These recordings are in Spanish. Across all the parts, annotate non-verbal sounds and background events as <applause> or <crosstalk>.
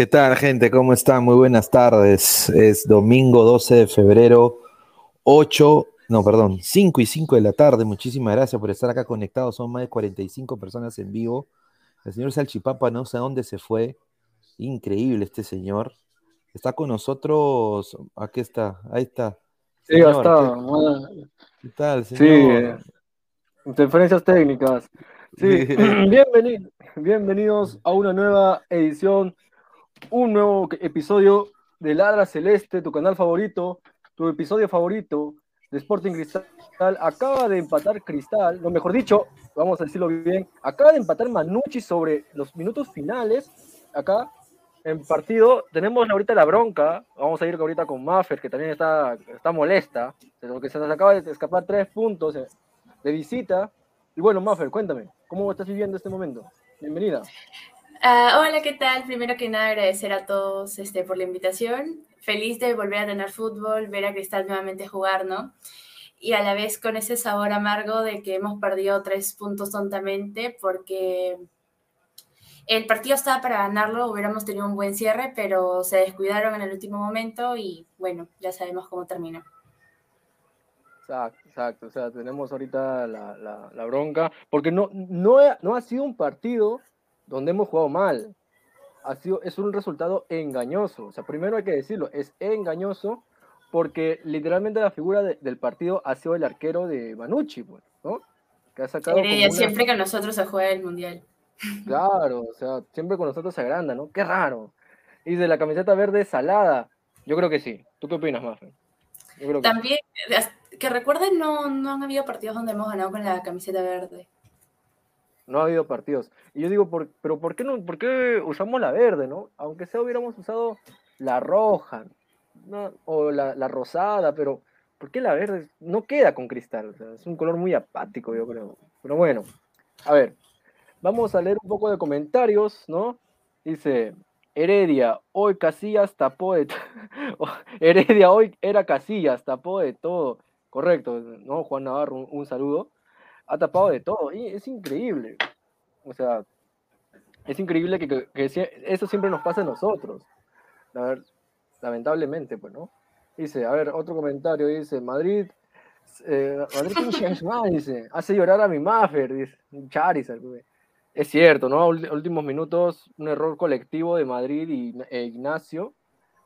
¿Qué tal, gente? ¿Cómo están? Muy buenas tardes. Es domingo 12 de febrero, 8, no, perdón, 5 y 5 de la tarde. Muchísimas gracias por estar acá conectados. Son más de 45 personas en vivo. El señor Salchipapa no sé a dónde se fue. Increíble este señor. Está con nosotros. Aquí está, ahí está. Sí, ya está. ¿Qué, tal, señor? Sí, interferencias técnicas. Sí, <laughs> <clears throat> bienvenidos, bienvenidos a una nueva edición, un nuevo episodio de Ladra Celeste, tu canal favorito, tu episodio favorito de Sporting Cristal. Acaba de empatar Cristal, lo mejor dicho, vamos a decirlo bien, acaba de empatar Manucci sobre los minutos finales. Acá en partido tenemos ahorita la bronca. Vamos a ir ahorita con Maffer, que también está, está molesta, de lo que se nos acaba de escapar tres puntos de visita. Y bueno, Maffer, cuéntame, ¿cómo estás viviendo este momento? Bienvenida. Uh, hola, ¿qué tal? Primero que nada, agradecer a todos este, por la invitación. Feliz de volver a tener fútbol, ver a Cristal nuevamente jugar, ¿no? Y a la vez con ese sabor amargo de que hemos perdido tres puntos tontamente porque el partido estaba para ganarlo, hubiéramos tenido un buen cierre, pero se descuidaron en el último momento y bueno, ya sabemos cómo termina. Exacto, exacto. O sea, tenemos ahorita la, la, bronca, porque no, no, no ha sido un partido donde hemos jugado mal. Ha sido, es un resultado engañoso. O sea, primero hay que decirlo, es engañoso porque literalmente la figura del partido ha sido el arquero de Manucci, pues, ¿no? Que ha sacado siempre con nosotros se juega el Mundial. <laughs> Claro, o sea, siempre con nosotros se agranda, ¿no? Qué raro. Y de la camiseta verde salada, yo creo que sí. ¿Tú qué opinas, Mafe? También, que recuerden, no, no han habido partidos donde hemos ganado con la camiseta verde. No ha habido partidos. Y yo digo, pero ¿por qué, no, por qué usamos la verde, no? Aunque sea hubiéramos usado la roja o la, rosada, pero ¿por qué la verde? No queda con cristal. es un color muy apático, yo creo. Pero bueno, a ver, vamos a leer un poco de comentarios, ¿no? Dice, Heredia, hoy Casillas tapó de <laughs> Heredia, hoy era Casillas, tapó de todo. Correcto, ¿no? Juan Navarro, un, saludo. Ha tapado de todo. Es increíble. O sea, es increíble que, eso siempre nos pasa a nosotros. lamentablemente, pues, ¿no? Dice, a ver, otro comentario, dice, Madrid, eh, Madrid dice, hace llorar a mi Maffer, dice, Charizard, Es cierto, ¿no? Últimos minutos, un error colectivo de Madrid y e Ignacio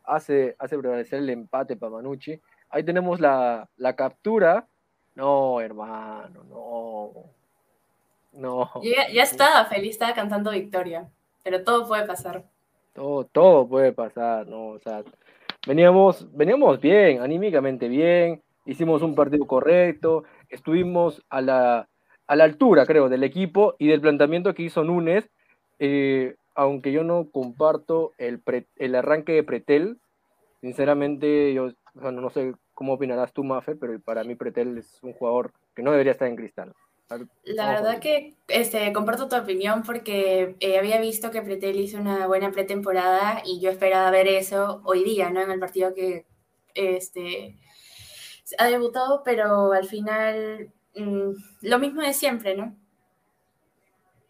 hace, hace prevalecer el empate para Manucci. Ahí tenemos la, captura. No, hermano, no. No. Ya, ya, estaba feliz, estaba cantando victoria. Pero todo puede pasar. Todo, todo puede pasar, ¿no? O sea, veníamos, veníamos bien, anímicamente bien, hicimos un partido correcto, estuvimos a la, a la altura, creo, del equipo y del planteamiento que hizo Núñez, eh, aunque yo no comparto el, el arranque de Pretel, sinceramente yo no sé ¿Cómo opinarás tú, Mafe? Pero para mí Pretel es un jugador que no debería estar en cristal. La verdad que este, comparto tu opinión porque eh, había visto que Pretel hizo una buena pretemporada y yo esperaba ver eso hoy día, ¿no? En el partido que este, ha debutado, pero al final mm, lo mismo de siempre, ¿no?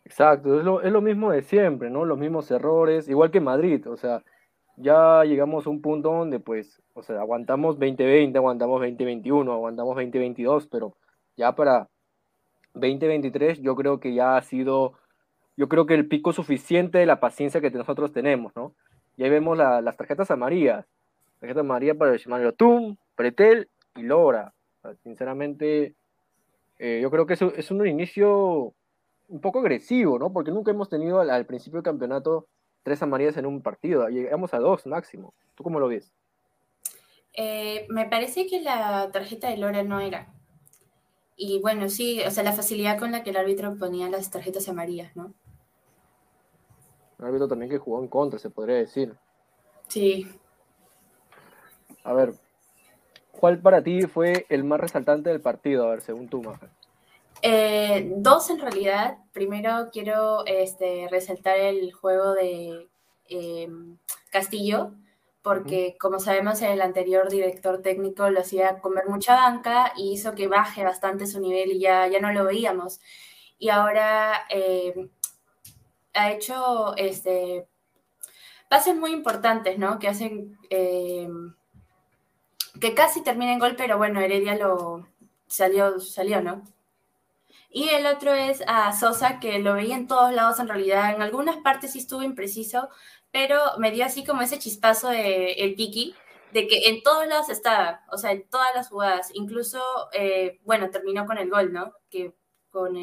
Exacto, es lo, es lo mismo de siempre, ¿no? Los mismos errores, igual que Madrid, o sea, ya llegamos a un punto donde pues, o sea, aguantamos 2020, aguantamos 2021, aguantamos 2022, pero ya para 2023 yo creo que ya ha sido, yo creo que el pico suficiente de la paciencia que nosotros tenemos, ¿no? Y ahí vemos las tarjetas amarillas, tarjeta amarilla para el Shimano Tum, Pretel y Lora. sinceramente, eh, yo creo que es, es un inicio un poco agresivo, ¿no? Porque nunca hemos tenido al principio del campeonato tres amarillas en un partido, llegamos a dos máximo. ¿Tú cómo lo ves? Eh, me parece que la tarjeta de Lora no era. Y bueno, sí, o sea, la facilidad con la que el árbitro ponía las tarjetas amarillas, ¿no? Un árbitro también que jugó en contra, se podría decir. Sí. A ver, ¿cuál para ti fue el más resaltante del partido? A ver, según tú, Maja. Eh, dos en realidad. Primero quiero este, resaltar el juego de eh, Castillo, porque como sabemos el anterior director técnico lo hacía comer mucha banca y hizo que baje bastante su nivel y ya, ya no lo veíamos. Y ahora eh, ha hecho este, pases muy importantes, ¿no? Que hacen eh, que casi termina en gol, pero bueno, Heredia lo salió, salió, ¿no? Y el otro es a Sosa, que lo veía en todos lados en realidad. En algunas partes sí estuvo impreciso, pero me dio así como ese chispazo de el Piki, de que en todos lados estaba, o sea, en todas las jugadas. Incluso, eh, bueno, terminó con el gol, ¿no? Que con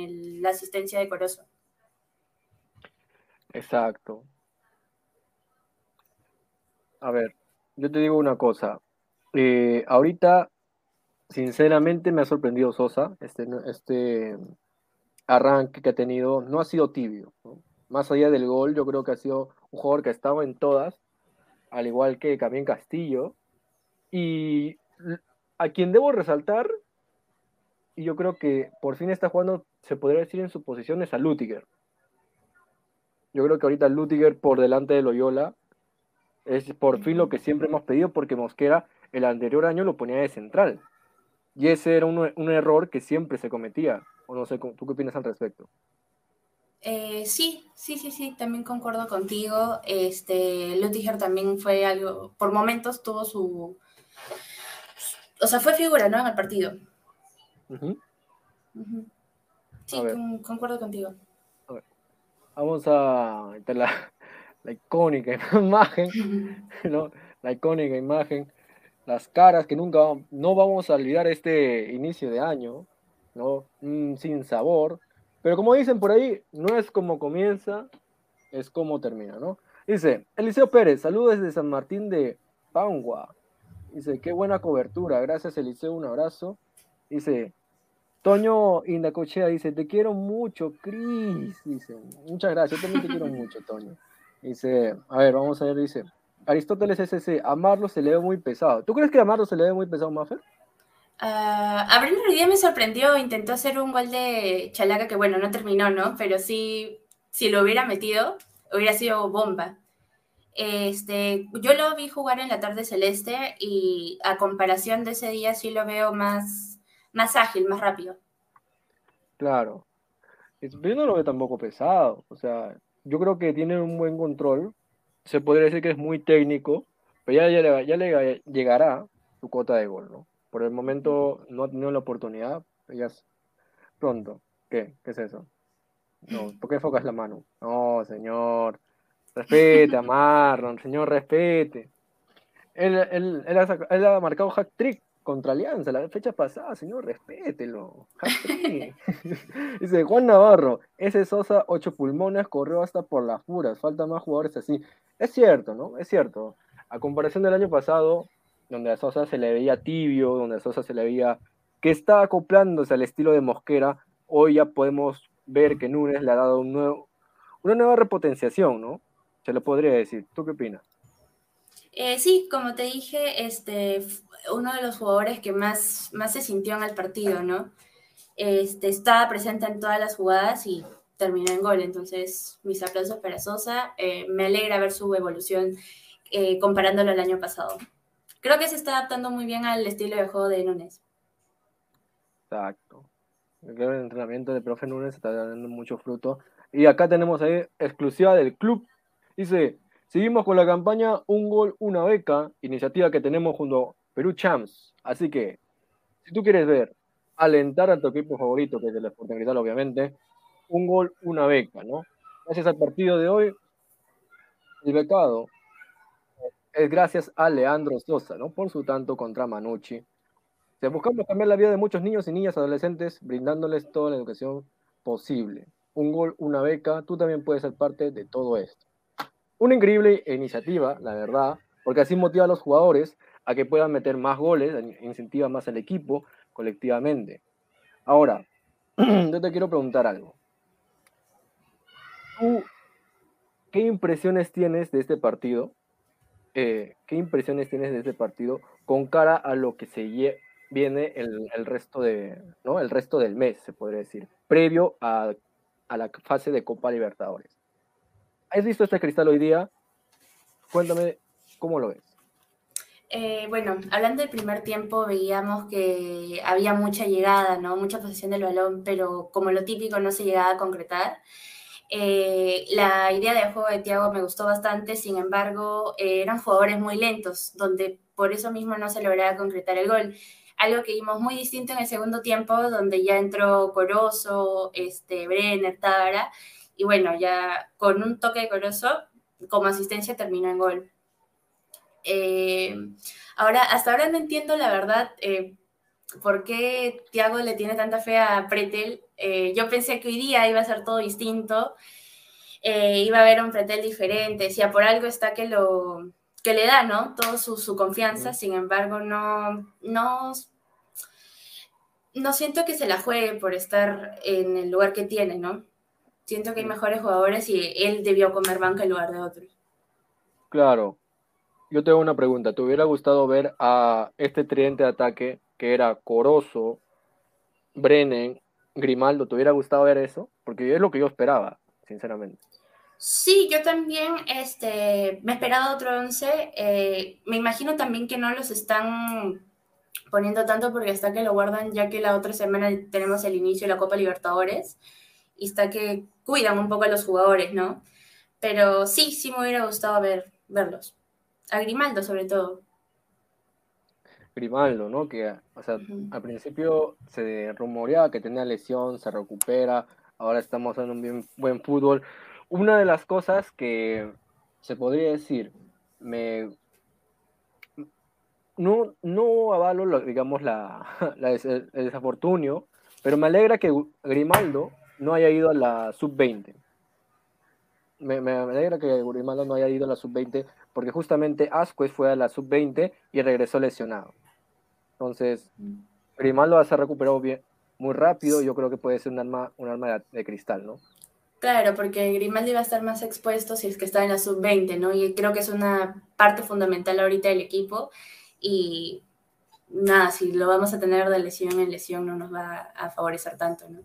la asistencia de Corozo. Exacto. A ver, yo te digo una cosa. Eh, ahorita, sinceramente, me ha sorprendido Sosa. Este, este arranque que ha tenido no ha sido tibio. Más allá del gol, yo creo que ha sido un jugador que ha estado en todas, al igual que también Castillo. Y a quien debo resaltar, y yo creo que por fin está jugando, se podría decir en su posición, es a Lutiger. Yo creo que ahorita Lutiger por delante de Loyola es por fin lo que siempre hemos pedido, porque Mosquera el anterior año lo ponía de central. Y ese era un, error que siempre se cometía. O no sé, ¿tú qué opinas al respecto? Eh, sí, sí, sí, sí, también concuerdo contigo. Este, Lutiger también fue algo, por momentos tuvo su, o sea, fue figura, ¿no? En el partido. Sí, concuerdo contigo. Vamos a la, la icónica <laughs> imagen, ¿no? La icónica imagen las caras que nunca no vamos a olvidar este inicio de año, ¿no? sin sabor. Pero como dicen por ahí, no es como comienza, es como termina, ¿no? Dice, Eliseo Pérez, saludos desde San Martín de Pangua. Dice, qué buena cobertura, gracias Eliseo, un abrazo. Dice, Toño Indacochea dice, te quiero mucho, Cris. Dice, muchas gracias, también te quiero mucho, Toño. Dice, a ver, vamos a ver, dice, Aristóteles SC, a Marlo se le ve muy pesado. ¿Tú crees que a Marlo se le ve muy pesado, Maffer? Uh, a Bruno me sorprendió, intentó hacer un gol de Chalaca que bueno, no terminó, ¿no? Pero sí, si lo hubiera metido, hubiera sido bomba. Este, yo lo vi jugar en la tarde celeste y a comparación de ese día sí lo veo más, más ágil, más rápido. Claro. Yo no lo veo tampoco pesado. O sea, yo creo que tiene un buen control se podría decir que es muy técnico, pero ya, ya, ya le llegará su cuota de gol, ¿no? Por el momento no ha tenido la oportunidad, es pronto. ¿Qué? ¿Qué es eso? No, ¿por qué enfocas la mano? No, señor. Respete <laughs> a Marlon, señor, respete. Él, él, él, ha, él ha marcado hack trick contra Alianza la fecha pasada, señor, respételo. <laughs> Dice Juan Navarro, ese Sosa, ocho pulmones, corrió hasta por las puras, falta más jugadores así. Es cierto, ¿no? Es cierto. A comparación del año pasado, donde a Sosa se le veía tibio, donde a Sosa se le veía que está acoplándose al estilo de Mosquera, hoy ya podemos ver que Núñez le ha dado una nueva repotenciación, ¿no? Se lo podría decir. ¿Tú qué opinas? Eh, sí, como te dije, este, uno de los jugadores que más, más se sintió en el partido, ¿no? Este, estaba presente en todas las jugadas y terminó en gol. Entonces, mis aplausos para Sosa. Eh, me alegra ver su evolución eh, comparándolo al año pasado. Creo que se está adaptando muy bien al estilo de juego de Núñez. Exacto. Creo que el entrenamiento de profe Núñez está dando mucho fruto. Y acá tenemos ahí exclusiva del club. Dice, seguimos con la campaña Un Gol, Una Beca, iniciativa que tenemos junto a Perú Champs. Así que, si tú quieres ver, alentar a tu equipo favorito, que es el Sporting Cristal, obviamente, un gol, una beca, ¿no? Gracias al partido de hoy, el becado es gracias a Leandro Sosa, ¿no? Por su tanto contra Manucci. Se buscamos cambiar la vida de muchos niños y niñas adolescentes, brindándoles toda la educación posible. Un gol, una beca, tú también puedes ser parte de todo esto. Una increíble iniciativa, la verdad, porque así motiva a los jugadores a que puedan meter más goles, incentiva más al equipo colectivamente. Ahora, <clears throat> yo te quiero preguntar algo. qué impresiones tienes de este partido? Eh, ¿Qué impresiones tienes de este partido con cara a lo que se viene el, resto de, ¿no? el resto del mes, se podría decir, previo a, a la fase de Copa Libertadores? ¿Has visto este cristal hoy día? Cuéntame cómo lo ves. Eh, bueno, hablando del primer tiempo, veíamos que había mucha llegada, ¿no? Mucha posesión del balón, pero como lo típico no se llegaba a concretar. Eh, la idea de juego de Thiago me gustó bastante, sin embargo, eh, eran jugadores muy lentos, donde por eso mismo no se lograba concretar el gol. Algo que vimos muy distinto en el segundo tiempo, donde ya entró Corozo, este, Brenner, Tara, y bueno, ya con un toque de Corozo, como asistencia terminó en gol. Eh, ahora, hasta ahora no entiendo la verdad por qué Thiago le tiene tanta fe a Pretel. Eh, yo pensé que hoy día iba a ser todo distinto, eh, iba a haber un Pretel diferente, si por algo está que lo que le da, ¿no? Todo su, confianza, sin embargo, no, no, no siento que se la juegue por estar en el lugar que tiene, ¿no? Siento que hay mejores jugadores y él debió comer banca en lugar de otros. Claro. Yo tengo una pregunta. ¿Te hubiera gustado ver a este tridente de ataque que era Corozo, Brennan, Grimaldo, ¿te hubiera gustado ver eso? Porque es lo que yo esperaba, sinceramente. Sí, yo también este, me esperaba otro 11. Eh, me imagino también que no los están poniendo tanto porque está que lo guardan ya que la otra semana tenemos el inicio de la Copa Libertadores y está que cuidan un poco a los jugadores, ¿no? Pero sí, sí me hubiera gustado ver, verlos. A Grimaldo sobre todo. Grimaldo, ¿no? Que, o sea, al principio se rumoreaba que tenía lesión, se recupera, ahora estamos en un bien, buen fútbol. Una de las cosas que se podría decir, me no, no avalo, digamos, la, <laughs> el desafortunio, pero me alegra que Grimaldo no haya ido a la sub-20. Me, me, alegra que Grimaldo no haya ido a la sub-20, porque justamente Asquez fue a la sub-20 y regresó lesionado. Entonces, Grimaldo se ha recuperado bien, muy rápido. Yo creo que puede ser un arma, un arma de, cristal, ¿no? Claro, porque Grimaldo iba a estar más expuesto si es que está en la sub-20, ¿no? Y creo que es una parte fundamental ahorita del equipo. Y nada, si lo vamos a tener de lesión en lesión, no nos va a favorecer tanto, ¿no?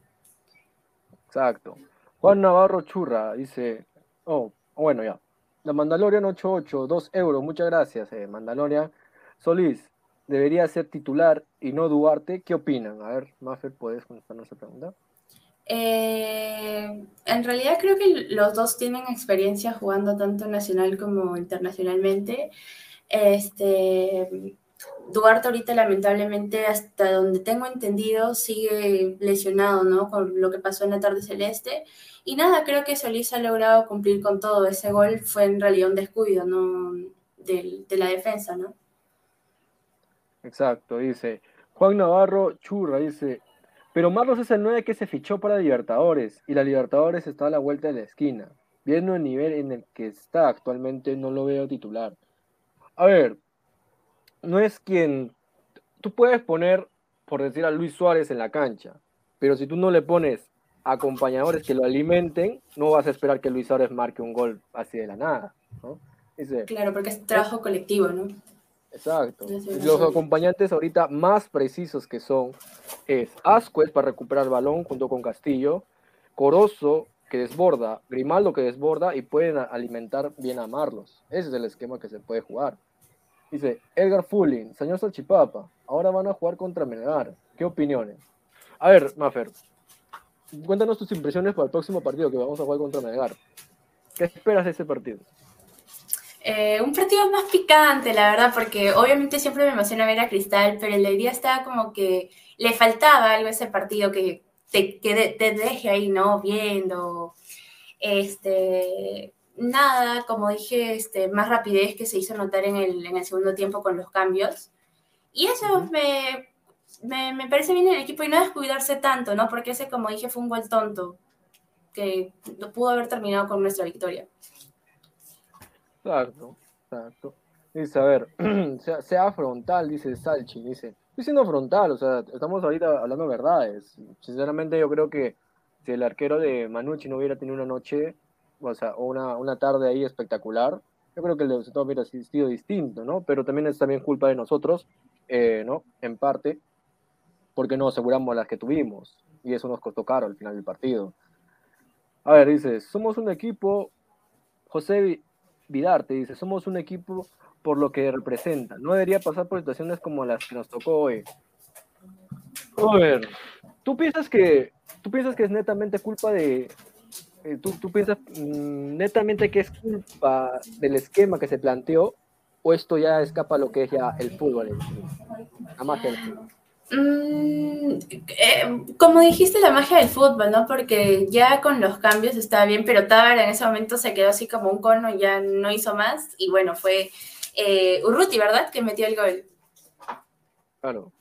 Exacto. Juan Navarro Churra dice, oh, bueno, ya. La Mandalorian 88, 2 euros, muchas gracias, eh, Mandalorian. Solís, debería ser titular y no Duarte. ¿Qué opinan? A ver, Maffer, ¿puedes contestarnos esa pregunta? Eh, en realidad creo que los dos tienen experiencia jugando tanto nacional como internacionalmente. Este, Duarte ahorita lamentablemente, hasta donde tengo entendido, sigue lesionado, ¿no? Con lo que pasó en la tarde celeste. Y nada, creo que Solís ha logrado cumplir con todo. Ese gol fue en realidad un descuido, ¿no? de la defensa, ¿no? Exacto, dice. Juan Navarro Churra dice, pero Marlos es el 9 que se fichó para Libertadores y la Libertadores está a la vuelta de la esquina. Viendo el nivel en el que está actualmente, no lo veo titular. A ver, no es quien... Tú puedes poner, por decir, a Luis Suárez en la cancha, pero si tú no le pones acompañadores que lo alimenten, no vas a esperar que Luis Suárez marque un gol así de la nada. claro, porque es trabajo colectivo, ¿no? Exacto. Los acompañantes ahorita más precisos que son es Ascuez para recuperar el balón junto con Castillo, Corozo que desborda, Grimaldo que desborda y pueden alimentar bien a Marlos. Ese es el esquema que se puede jugar. Dice Edgar Fulling, señor Salchipapa, ahora van a jugar contra Melgar. ¿Qué opiniones? A ver, Mafer, cuéntanos tus impresiones para el próximo partido que vamos a jugar contra Melgar. ¿Qué esperas de ese partido? Eh, un partido más picante, la verdad, porque obviamente siempre me emociona ver a Cristal, pero el día estaba como que le faltaba algo a ese partido que te, que te deje ahí, ¿no? Viendo. Este, nada, como dije, este, más rapidez que se hizo notar en el, en el segundo tiempo con los cambios. Y eso me, me, me, parece bien el equipo y no descuidarse tanto, ¿no? Porque ese, como dije, fue un gol tonto que pudo haber terminado con nuestra victoria. Exacto, exacto. Dice, a ver, <clears throat> sea, frontal, dice Salchi, dice, estoy siendo frontal, o sea, estamos ahorita hablando verdades. Sinceramente yo creo que si el arquero de Manucci no hubiera tenido una noche, o sea, una, una tarde ahí espectacular, yo creo que el de resultado hubiera sido distinto, ¿no? Pero también es también culpa de nosotros, eh, ¿no? En parte, porque no aseguramos las que tuvimos, y eso nos costó caro al final del partido. A ver, dice, somos un equipo, José Vidarte dice, somos un equipo por lo que representa. No debería pasar por situaciones como las que nos tocó hoy. A ver, ¿tú piensas que, tú piensas que es netamente culpa de eh, ¿tú, ¿tú piensas mm, netamente que es culpa del esquema que se planteó o esto ya escapa lo que es ya el fútbol? La magia fútbol. Mm, eh, como dijiste, la magia del fútbol, ¿no? Porque ya con los cambios estaba bien, pero Tábara en ese momento se quedó así como un cono y ya no hizo más. Y bueno, fue eh, Urruti, ¿verdad? Que metió el gol. Claro.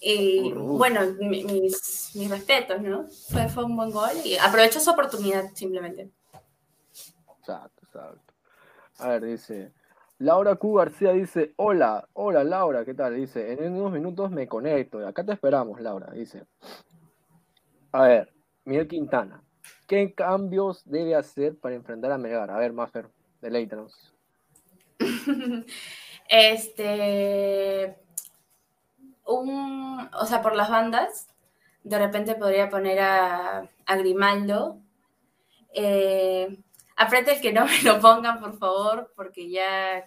Y Urruti. bueno, mi- mis, mis respetos, ¿no? Fue, fue un buen gol y aprovechó su oportunidad simplemente. Exacto, exacto. A ver, dice. Laura Q. García dice, hola, hola Laura, ¿qué tal? Dice, en unos minutos me conecto. Acá te esperamos, Laura, dice. A ver, Miguel Quintana, ¿qué cambios debe hacer para enfrentar a Melgar? A ver, Mafer, deleítanos. <laughs> Este, un, o sea, por las bandas, de repente podría poner a, a Grimaldo. Eh, aprete el que no me lo pongan, por favor, porque ya...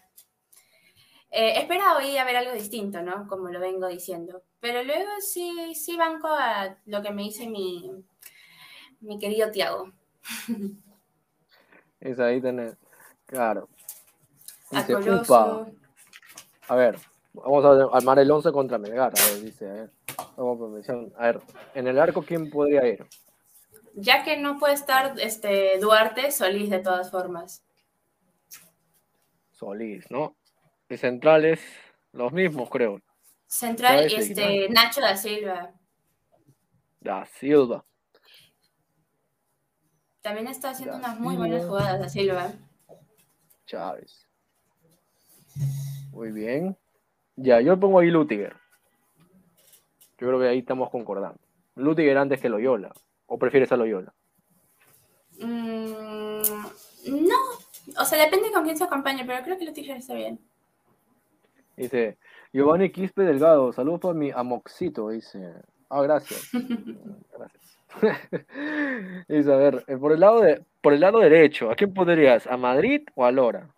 Eh, espera hoy a ver algo distinto, ¿no? Como lo vengo diciendo. Pero luego sí, sí banco a lo que me dice mi, mi querido Tiago. <laughs> Es ahí tener. Claro. A Dice, upa. A ver, vamos a armar el 11 contra Melgar. A ver, dice, a ver. Vamos. A ver, en el arco, ¿quién podría ir? Ya que no puede estar este, Duarte, Solís de todas formas. Solís, ¿no? Y centrales, los mismos, creo. Central, y este, Nacho da Silva. Da Silva. También está haciendo Da unas muy Silva. buenas jugadas da Silva. Chávez. Muy bien. Ya, yo pongo ahí Lutiger. Yo creo que ahí estamos concordando. Lutiger antes que Loyola. ¿O prefieres a Loyola? Mm, no, o sea, depende con quién se acompañe, pero creo que los Tigres está bien. Dice, Giovanni Quispe Delgado, saludos para mi amoxito, dice. Ah, gracias. <laughs> Gracias. <laughs> dice, a ver, eh, por el lado de, por el lado derecho, ¿a quién pondrías? ¿A Madrid o a Lora?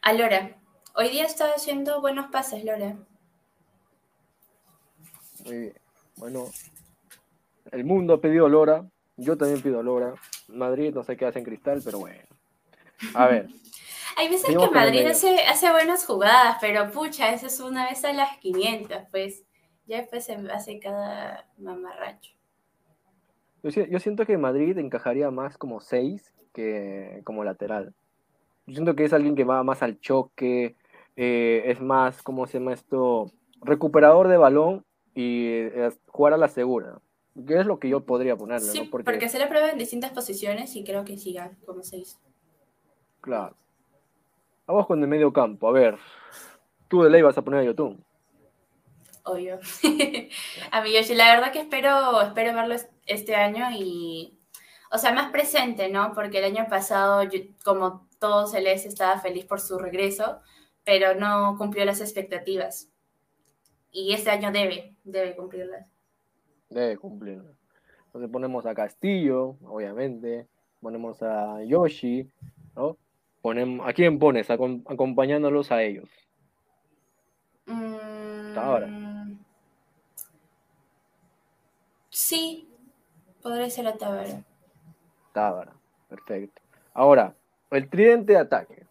A Lora. Hoy día está haciendo buenos pases, Lora. Muy bien. Bueno, el mundo ha pedido Lora, yo también pido Lora. Madrid no sé qué hace en cristal, pero bueno. A ver, <laughs> Hay veces que Madrid hace, hace buenas jugadas, pero pucha, eso es una vez a las 500, pues. Ya después se hace cada mamarracho. yo siento que Madrid encajaría más como 6 que como lateral. Yo siento que es alguien que va más al choque, eh, es más, ¿cómo se llama esto? Recuperador de balón y eh, jugar a la segura. Que es lo que yo podría ponerle, Sí, ¿no? Porque, porque se le prueba en distintas posiciones y creo que siga como se hizo. claro. Vamos con el medio campo. A ver, tú de ley vas a poner a Yotun. Obvio. a mí, Yoshi, la verdad que espero, espero verlo es- este año y, o sea, más presente, ¿no? Porque el año pasado, yo- como todo Celeste, estaba feliz por su regreso, pero no cumplió las expectativas. Y este año debe, debe cumplirlas. Debe cumplirlo. Entonces ponemos a Castillo, obviamente. Ponemos a Yoshi, ¿no? Ponemos, ¿A quién pones? Acom- acompañándolos a ellos. Mm, Tábara. Sí, podría ser a Tábara. Tábara. Perfecto. Ahora, el tridente de ataque.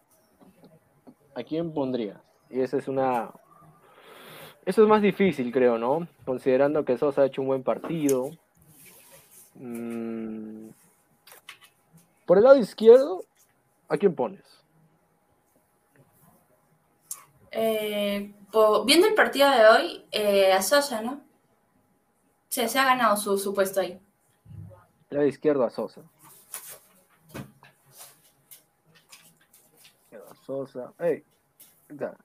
¿A quién pondrías? Y esa es una. Eso es más difícil, creo, ¿no? Considerando que Sosa ha hecho un buen partido. Mm. Por el lado izquierdo, ¿a quién pones? Eh, po- viendo el partido de hoy, eh, a Sosa, ¿no? Se, se ha ganado su, su puesto ahí. Lado izquierdo a Sosa. Izquierdo a Sosa. Ey, ya.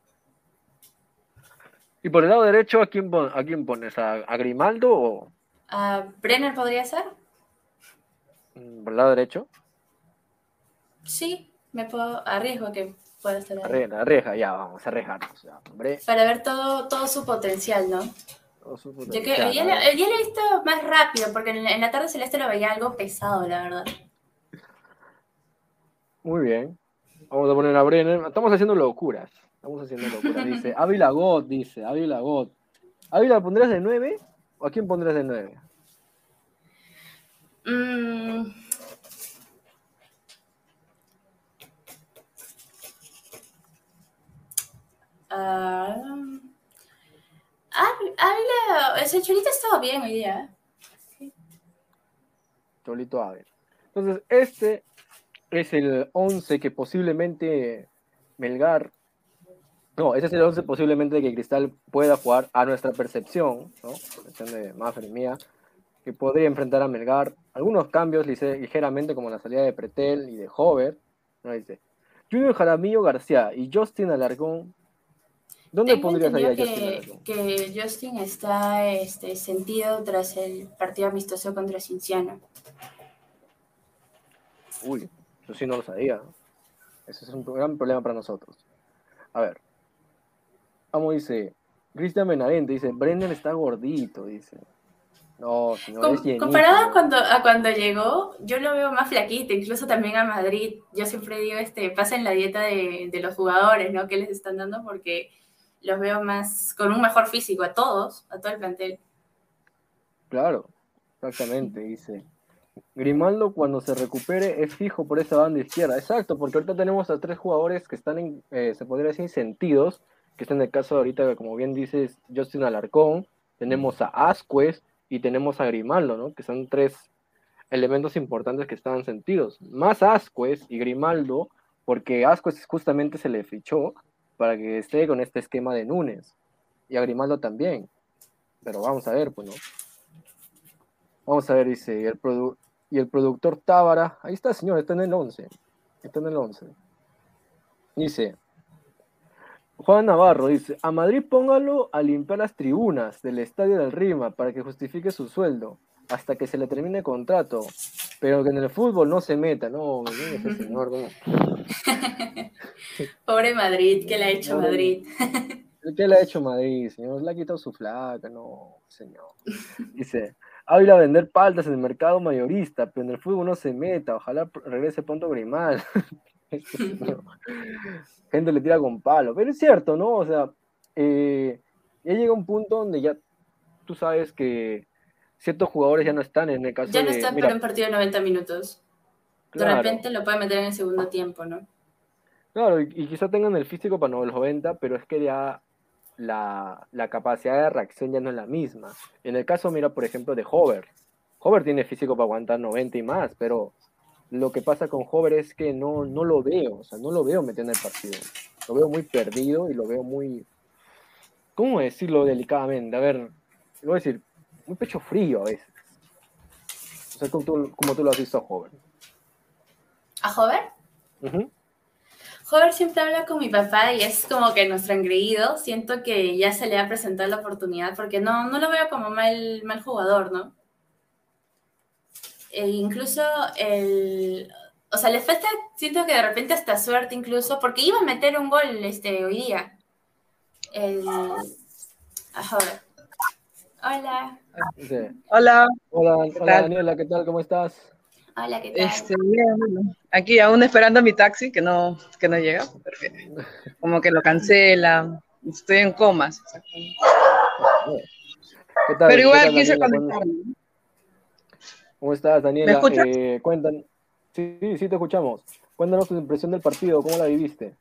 Y por el lado derecho, ¿a quién, a quién pones? ¿A, a Grimaldo o ¿A Brenner podría ser? mm, por el lado derecho? Sí, me puedo arriesgo que pueda estar ahí. Arre- Arreja, ya, vamos a arrejarnos. Ya, hombre. Para ver todo, todo su potencial, ¿no? Todo su Yo que potencial, hoy día, a lo- he visto más rápido, porque en la tarde celeste lo veía algo pesado, la verdad. Muy bien. Vamos a poner a Brenner. Estamos haciendo locuras. Estamos haciendo locuras. <laughs> Dice Ávila God, dice Ávila God. ¿Ávila pondrías de 9? ¿O a quién pondrías de 9? Mm. Ah, Ávila, ese Cholito estaba bien hoy día. Cholito Ávila. Entonces, este es el 11 que posiblemente Melgar. No, este es el 11 posiblemente que Cristal pueda jugar a nuestra percepción, ¿no? Percepción de Mafra y mía, que podría enfrentar a Melgar. Algunos cambios ligeramente, como la salida de Pretel y de Hover. ¿no? Dice Junior Jaramillo García y Justin Alarcón ¿Dónde pondrías ahí a Justin? Que, que Justin está este, sentido tras el partido amistoso contra Cinciano. Uy, eso sí no lo sabía. Ese es un gran problema para nosotros. A ver. Vamos, dice. Cristian Benavente dice, Brendan está gordito, dice. No, es Comparado a cuando, a cuando llegó, yo lo veo más flaquito, incluso también a Madrid. Yo siempre digo, este, pasen la dieta de, de los jugadores, ¿no? Que les están dando porque los veo más con un mejor físico a todos, a todo el plantel. Claro, exactamente, dice. Grimaldo cuando se recupere es fijo por esa banda izquierda. Exacto, porque ahorita tenemos a tres jugadores que están en, eh, se podría decir, sentidos, que están en el caso de ahorita, como bien dices, Justin Alarcón, tenemos a Ascuez y tenemos a Grimaldo, ¿no? Que son tres elementos importantes que están sentidos. Más Ascuez y Grimaldo, porque Ascuez justamente se le fichó para que esté con este esquema de Núñez. Y a Grimaldo también. Pero vamos a ver, pues, ¿no? Vamos a ver, dice, el, y el productor Tábara, ahí está, señor, está en el 11. Está en el 11. Dice, Juan Navarro dice, a Madrid póngalo a limpiar las tribunas del Estadio del Rima para que justifique su sueldo hasta que se le termine el contrato, pero que en el fútbol no se meta, no, ese señor, <laughs> Pobre Madrid, ¿qué le ha hecho Madrid? ¿Qué le ha hecho Madrid, señor? Le ha quitado su flaca, no, señor. Dice, ido a vender paltas en el mercado mayorista, pero en el fútbol no se meta, ojalá regrese pronto Grimal. <laughs> <laughs> Gente le tira con palo, pero es cierto, ¿no? O sea, eh, ya llega un punto donde ya tú sabes que ciertos jugadores ya no están en el caso Ya no están para un partido de 90 minutos. de repente lo puede meter en el segundo tiempo, ¿no? Claro, y, quizá tengan el físico para los 90, pero es que ya la, capacidad de reacción ya no es la misma. En el caso, mira, por ejemplo, de Hover. Hover tiene físico para aguantar 90 y más, pero lo que pasa con Hover es que no, no lo veo, o sea, no lo veo metiendo el partido. Lo veo muy perdido y lo veo muy, ¿cómo decirlo delicadamente? A ver, voy a decir, muy pecho frío a veces. O sea, como tú, como tú lo has visto a Hover. ¿A Hover? Hover siempre habla con mi papá y es como que nuestro engreído. Siento que ya se le ha presentado la oportunidad porque no, no lo veo como mal, mal jugador, ¿no? E incluso el... O sea, le falta, siento que de repente hasta suerte incluso, porque iba a meter un gol este, hoy día. El... Hola. Hola. Hola, hola Daniela, ¿qué tal? ¿Cómo estás? Hola, ¿qué tal? Este, aquí aún esperando mi taxi que no, que no llega, como que lo cancela, estoy en comas. ¿Qué tal? Pero igual quise conectar. ¿Cómo estás, Daniela? ¿Me escuchas? Eh, cuentan... Sí, sí, te escuchamos. Cuéntanos tu impresión del partido, ¿cómo la viviste?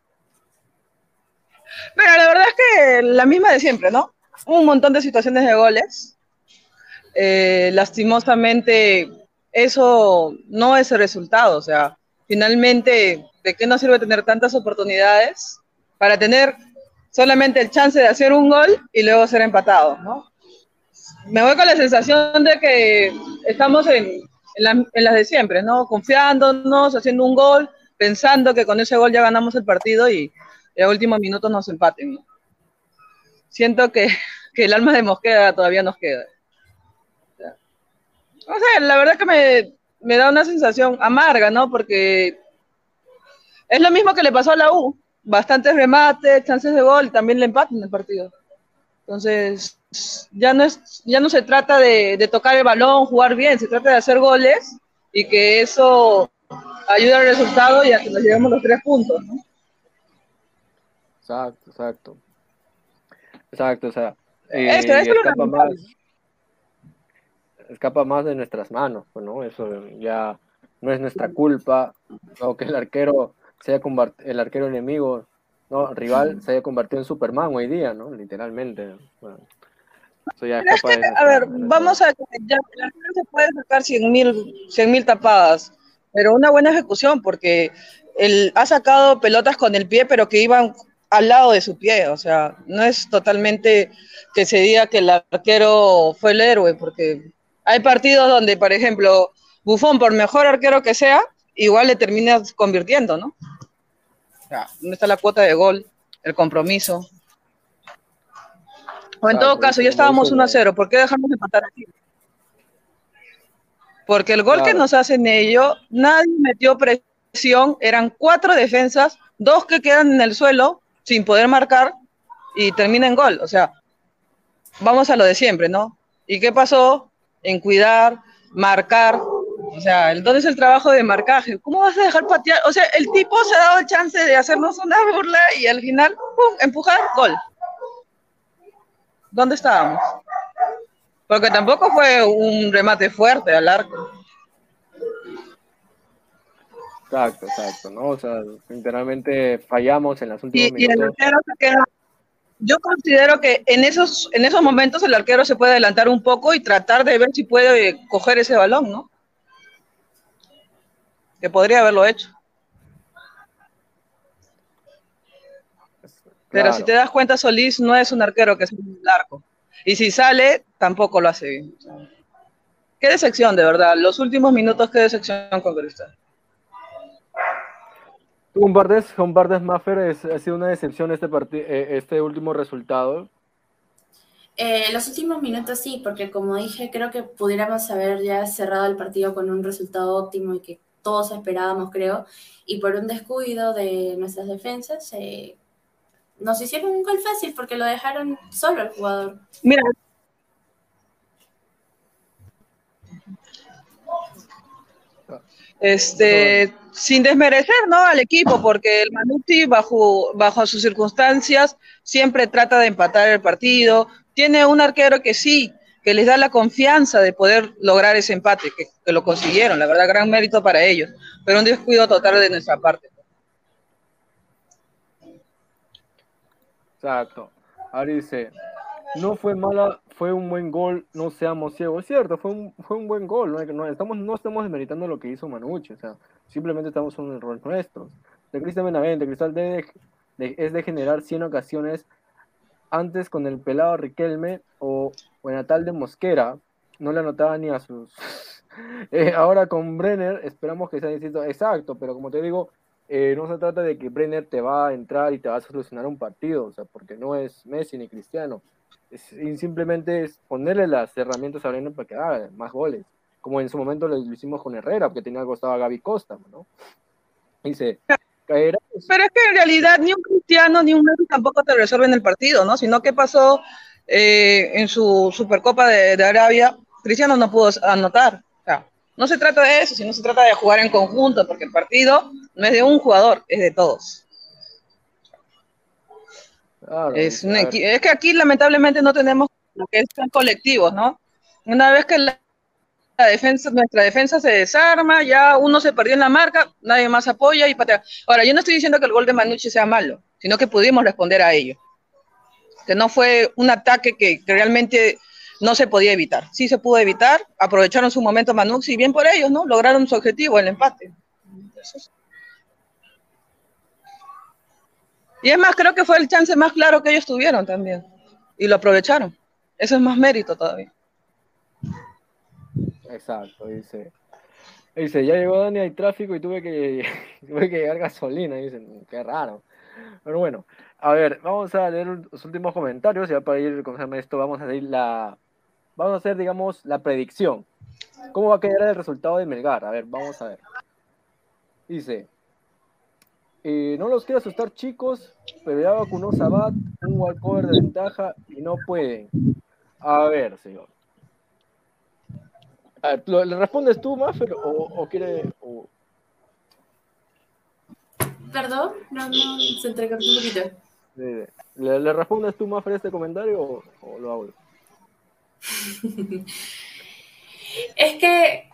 Pero la verdad es que la misma de siempre, ¿no? un montón de situaciones de goles. Eh, lastimosamente, eso no es el resultado. O sea, finalmente, ¿de qué nos sirve tener tantas oportunidades para tener solamente el chance de hacer un gol y luego ser empatado? ¿no? Me voy con la sensación de que estamos en, las de siempre, ¿no? Confiándonos, haciendo un gol, pensando que con ese gol ya ganamos el partido y en el último minuto nos empaten. ¿no? siento que, <laughs> el alma de Mosqueda todavía nos queda. O sea, la verdad que me, da una sensación amarga, ¿no? Porque es lo mismo que le pasó a la U. Bastantes remates, chances de gol, también le empatan el partido. Entonces, ya no, es, ya no se trata de, de, tocar el balón, jugar bien, se trata de hacer goles y que eso ayude al resultado y a que nos llevemos los tres puntos, ¿no? Exacto, exacto. Exacto, o sea, eh, más, escapa más de nuestras manos, pues, ¿no? Eso ya no es nuestra culpa, o que el arquero sea el arquero enemigo, no, rival se haya convertido en Superman hoy día, ¿no? Literalmente. eso ya a ver, vamos a ya, se puede sacar 100 mil tapadas, pero una buena ejecución, porque él ha sacado pelotas con el pie, pero que iban al lado de su pie, o sea, no es totalmente que se diga que el arquero fue el héroe, porque hay partidos donde, por ejemplo, Bufón, por mejor arquero que sea, igual le termina convirtiendo, ¿no? Sea, ¿dónde está la cuota de gol? El compromiso. O en todo caso, ya estábamos 1 a 0, ¿por qué dejamos de empatar aquí? Porque el gol que nos hacen ellos, nadie metió presión, eran cuatro defensas, dos que quedan en el suelo sin poder marcar y termina en gol. O sea, vamos a lo de siempre, ¿no? ¿Y qué pasó? En cuidar, marcar. O sea, ¿dónde es el trabajo de marcaje? ¿Cómo vas a dejar patear? O sea, el tipo se ha dado el chance de hacernos una burla y al final, ¡pum!, empujar, gol. ¿Dónde estábamos? Porque tampoco fue un remate fuerte al arco. Exacto, exacto, ¿no? O sea, literalmente fallamos en las últimas y, minutos. yo considero que en esos, en esos momentos el arquero se puede adelantar un poco y tratar de ver si puede coger ese balón, ¿no? Que podría haberlo hecho. Pero si te das cuenta, Solís no es un arquero que es un arco. Y si sale, tampoco lo hace bien. Qué decepción, de verdad. Los últimos minutos, qué decepción con Cristal. ¿Tú compartes, compartes Maffer? ¿Ha sido una decepción este, eh, este último resultado? Eh, los últimos minutos sí, porque como dije, creo que pudiéramos haber ya cerrado el partido con un resultado óptimo y que todos esperábamos, creo, y por un descuido de nuestras defensas eh, nos hicieron un gol fácil porque lo dejaron solo el jugador. Mira, este, sin desmerecer ¿no? al equipo, porque el Manucci bajo, bajo sus circunstancias siempre trata de empatar el partido, tiene un arquero que sí, que les da la confianza de poder lograr ese empate, que, que lo consiguieron, la verdad, gran mérito para ellos, pero un descuido total de nuestra parte. Exacto. Ahora dice, no fue mala, fue un buen gol, no seamos ciegos. Es cierto, fue un, fue un buen gol, no, no, estamos, no estamos desmeritando lo que hizo Manucci, o sea, simplemente estamos en un error nuestro. De Cristian Benavente, Cristal de, es de generar 100 ocasiones antes con el pelado Riquelme o, o Natal de Mosquera, no le anotaba ni a sus... <laughs> Eh, ahora con Brenner esperamos que sea distinto, exacto, pero como te digo, eh, no se trata de que Brenner te va a entrar y te va a solucionar un partido, o sea, porque no es Messi ni Cristiano simplemente es ponerle las herramientas a Brenner para que haga más goles, como en su momento lo, hicimos con Herrera, porque tenía al costado a Gaby Costa, ¿no? Dice, Pero es que en realidad ni un Cristiano ni un Messi tampoco te resuelven el partido, ¿no? Sino que pasó eh, en su Supercopa de, Arabia, Cristiano no pudo anotar. O sea, no se trata de eso, sino se trata de jugar en conjunto, porque el partido no es de un jugador, es de todos es, es que aquí lamentablemente no tenemos lo que son colectivos, ¿no? Una vez que la, defensa, nuestra defensa se desarma, ya uno se perdió en la marca, nadie más apoya y patea. Ahora, yo no estoy diciendo que el gol de Manucci sea malo, sino que pudimos responder a ello. Que no fue un ataque que, realmente no se podía evitar. Sí se pudo evitar, aprovecharon su momento Manucci y bien por ellos, ¿no? Lograron su objetivo, el empate. Y es más, creo que fue el chance más claro que ellos tuvieron también. Y lo aprovecharon. Eso es más mérito todavía. Exacto, dice. Dice, ya llegó Dani, hay tráfico y tuve que, <laughs> tuve que llegar gasolina. Dicen, qué raro. Pero bueno, a ver, vamos a leer los últimos comentarios. Ya para ir con esto, vamos a hacer la. Vamos a hacer, digamos, la predicción. ¿Cómo va a quedar el resultado de Melgar? A ver, vamos a ver. Dice, eh, no los quiero asustar, chicos, pero ya vacunó Sabat, un walkover de ventaja y no pueden. A ver, señor. ¿Le respondes tú, Maffer, o, o quiere.? Perdón, no, no, se entregó un poquito. ¿Le, respondes tú, Maffer, este comentario o, o lo hago? <laughs> Es que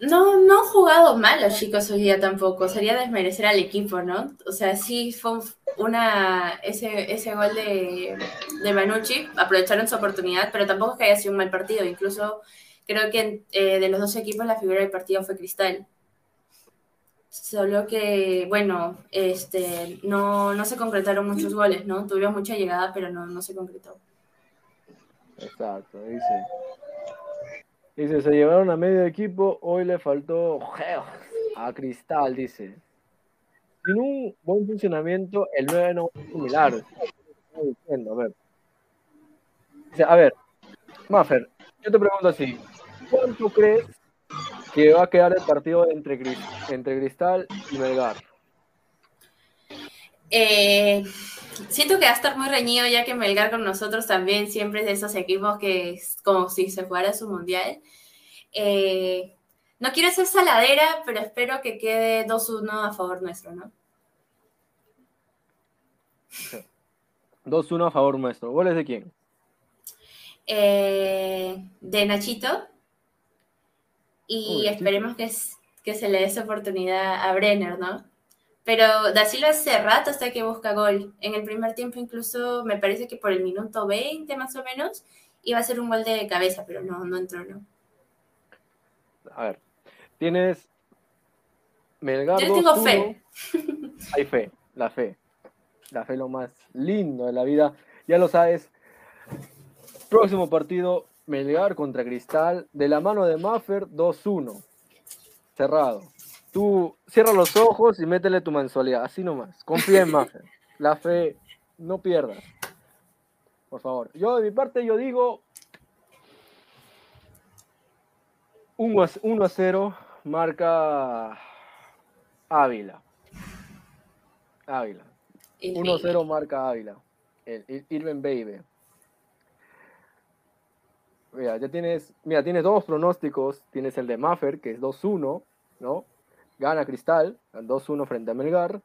no, no han jugado mal los chicos hoy día tampoco. Sería desmerecer al equipo, ¿no? O sea, sí fue una ese, ese gol de, de Manucci, aprovecharon su oportunidad, pero tampoco es que haya sido un mal partido. Incluso creo que eh, de los dos equipos la figura del partido fue Cristal. Solo que, bueno, este, no, no se concretaron muchos goles, ¿no? Tuvieron mucha llegada, pero no, no se concretó. Exacto, dice. Dice, se llevaron a medio equipo, hoy le faltó a Cristal, dice. Sin un buen funcionamiento, el 9 no es similar. A ver, Maffer, yo te pregunto así, ¿cuánto crees que va a quedar el partido entre, entre Cristal y Melgar? Eh, siento que va a estar muy reñido ya que Melgar con nosotros también siempre es de esos equipos que es como si se jugara su mundial. Eh, no quiero ser saladera, pero espero que quede 2-1 a favor nuestro, ¿no? <laughs> 2-1 a favor nuestro. ¿Goles de quién? Eh, de Nachito. Y esperemos que, que se le dé esa oportunidad a Brenner, ¿no? Pero Da Silva hace rato hasta que busca gol. En el primer tiempo incluso me parece que por el minuto 20 más o menos iba a ser un gol de cabeza, pero no, no entró, ¿no? A ver, tienes Melgar Yo tengo fe. <laughs> Hay fe, la fe. La fe lo más lindo de la vida. Ya lo sabes. Próximo partido, Melgar contra Cristal. De la mano de Maffer, 2-1. Cerrado. Tú cierra los ojos y métele tu mensualidad, así nomás. Confía en Maffer. <laughs> La fe, no pierdas. Por favor. Yo de mi parte, yo digo 1 a 0, marca Ávila. Ávila. 1 a 0 marca Ávila. El, Irving Baby. Mira, ya tienes, mira, tienes dos pronósticos. Tienes el de Maffer, que es 2-1, ¿no? gana Cristal, 2-1 frente a Melgar,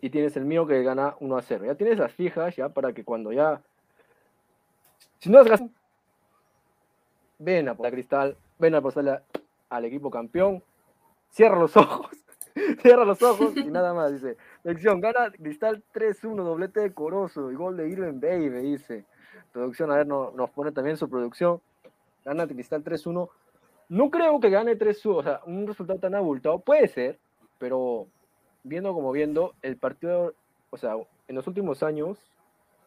y tienes el mío que gana 1-0. Ya tienes las fijas ya para que cuando ya... Si no has ven a por Cristal, ven a apostarle al equipo campeón, cierra los ojos, <laughs> cierra los ojos y nada más, dice. Lección, gana Cristal 3-1, doblete de Corozo y gol de Irving Baby, dice. Producción, a ver, nos pone también su producción. Gana Cristal 3-1. No creo que gane 3 o sea, un resultado tan abultado. Puede ser, pero viendo como viendo, el partido, o sea, en los últimos años,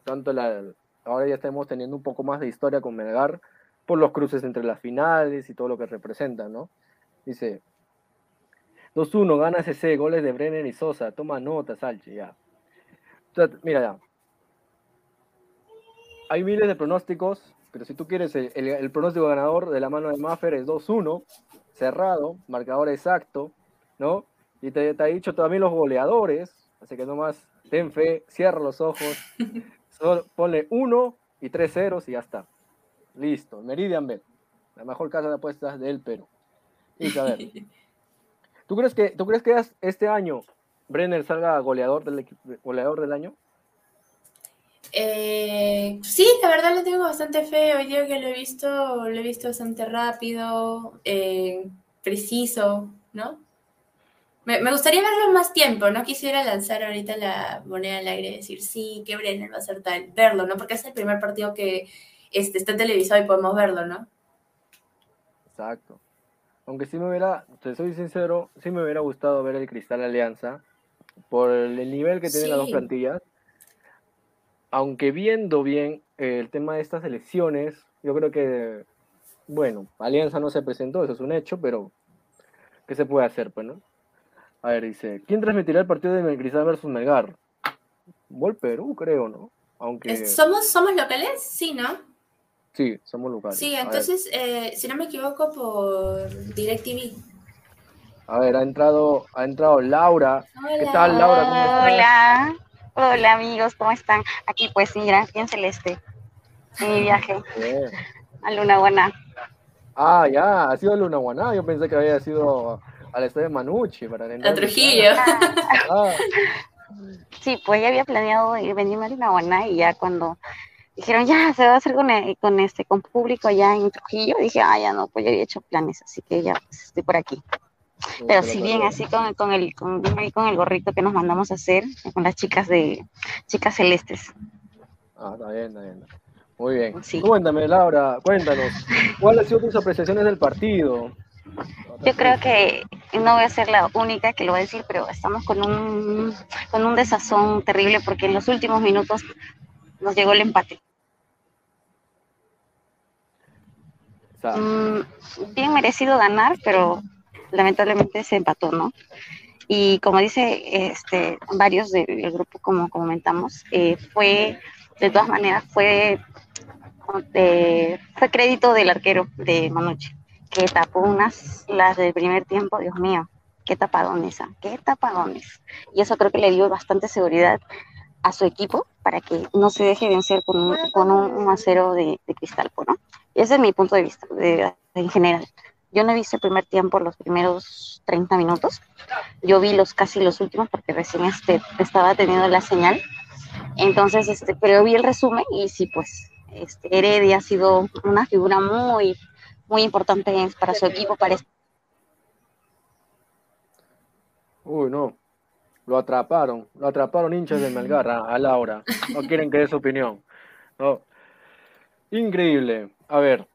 tanto la, ahora ya estamos teniendo un poco más de historia con Melgar por los cruces entre las finales y todo lo que representa, ¿no? Dice, 2-1, gana CC, goles de Brenner y Sosa, toma nota, Salche, ya. mira ya. Hay miles de pronósticos, pero si tú quieres el, pronóstico ganador de la mano de Maffer es 2-1, cerrado, marcador exacto, ¿no? Y te, te ha dicho también los goleadores, así que nomás ten fe, cierra los ojos, <laughs> solo ponle 1 y 3 ceros y ya está. Listo, Meridian Bet, la mejor casa de apuestas del Perú. Y a ver, ¿tú crees que, ¿tú crees que este año Brenner salga goleador del, goleador del año? Eh, sí, la verdad le tengo bastante fe. Hoy día que lo he visto, lo he visto bastante rápido, eh, preciso, ¿no? Me, gustaría verlo más tiempo, no quisiera lanzar ahorita la moneda al aire y decir, sí, que Brenner va a ser tal, verlo, ¿no? Porque es el primer partido que este, está televisado y podemos verlo, ¿no? Exacto. Aunque sí me hubiera, te soy sincero, sí me hubiera gustado ver el Cristal Alianza por el nivel que tienen las dos plantillas aunque viendo bien eh, el tema de estas elecciones, yo creo que, bueno, Alianza no se presentó, eso es un hecho, pero ¿qué se puede hacer, pues, no? A ver, dice, ¿quién transmitirá el partido de Melcristal versus Melgar? Gol Perú, creo, ¿no? Aunque... ¿Somos, ¿Somos locales? Sí, ¿no? Sí, somos locales. Sí, entonces, eh, si no me equivoco, por DirecTV. A ver, ha entrado, ha entrado Laura. ¿Qué tal, Laura? ¿Cómo estás? Hola. Hola amigos, ¿cómo están? Aquí pues mira, bien celeste, en mi viaje a Luna Guaná. Ah, ya, ha sido Luna Guaná, yo pensé que había sido al estadio de Manucci para A Trujillo. Ah. <laughs> Sí, pues ya había planeado venirme a Luna Guaná y ya cuando dijeron, ya, se va a hacer con, con, este, con público allá en Trujillo. dije, ah, ya no, pues yo había hecho planes, así que ya pues, estoy por aquí. Pero si bien así con, con el con, con, el gorrito que nos mandamos a hacer con las chicas de chicas celestes. Ah, está bien, está bien. Muy bien. Cuéntame, Laura, cuéntanos, ¿cuáles han sido tus apreciaciones del partido? Yo creo que no voy a ser la única que lo va a decir, pero estamos con un, con un desazón terrible porque en los últimos minutos nos llegó el empate. Mm, bien merecido ganar, pero lamentablemente se empató, ¿no? Y como dice este, varios del grupo, como comentamos, eh, fue, de todas maneras, fue, fue crédito del arquero de Manucci, que tapó unas, las del primer tiempo, Dios mío, qué tapadones, ¿ah? qué tapadones. Y eso creo que le dio bastante seguridad a su equipo para que no se deje vencer con un, con un, acero de, de cristal, ¿no? Ese es mi punto de vista en general. Yo no he visto el primer tiempo, los primeros 30 minutos. Yo vi los casi los últimos porque recién este, estaba teniendo la señal. Entonces, este, pero vi el resumen y sí, pues, este, Heredia ha sido una figura muy, muy importante para su equipo. Para Uy, no. Lo atraparon. Lo atraparon hinchas de Melgar a, Laura. No quieren que dé su opinión. No. Increíble. A ver,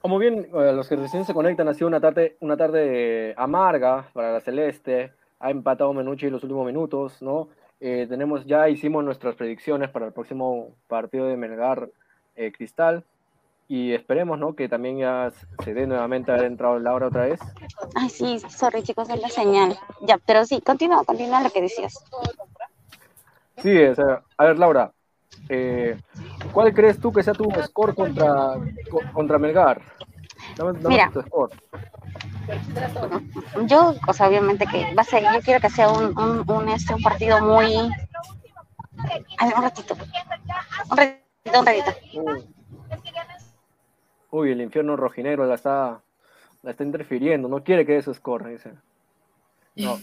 como bien, eh, los que recién se conectan, ha sido una tarde, una tarde amarga para la Celeste. Ha empatado Menucci en los últimos minutos, ¿no? Eh, tenemos, ya hicimos nuestras predicciones para el próximo partido de Melgar eh, Cristal. Y esperemos, ¿no? Que también ya se dé nuevamente haber entrado Laura otra vez. Ay, sí, sorry chicos, es la señal. Ya, pero sí, continúa, continúa lo que decías. Sí, o sea, a ver, Laura, eh, ¿Cuál crees tú que sea tu score contra, contra Melgar? Mira, yo, o obviamente que va a ser, yo quiero que sea un, un, un, este, un partido muy... A ver, un ratito. Un ratito, un ratito. Uy. el infierno rojinegro la está, la está interfiriendo, no quiere que eso score, dice. No.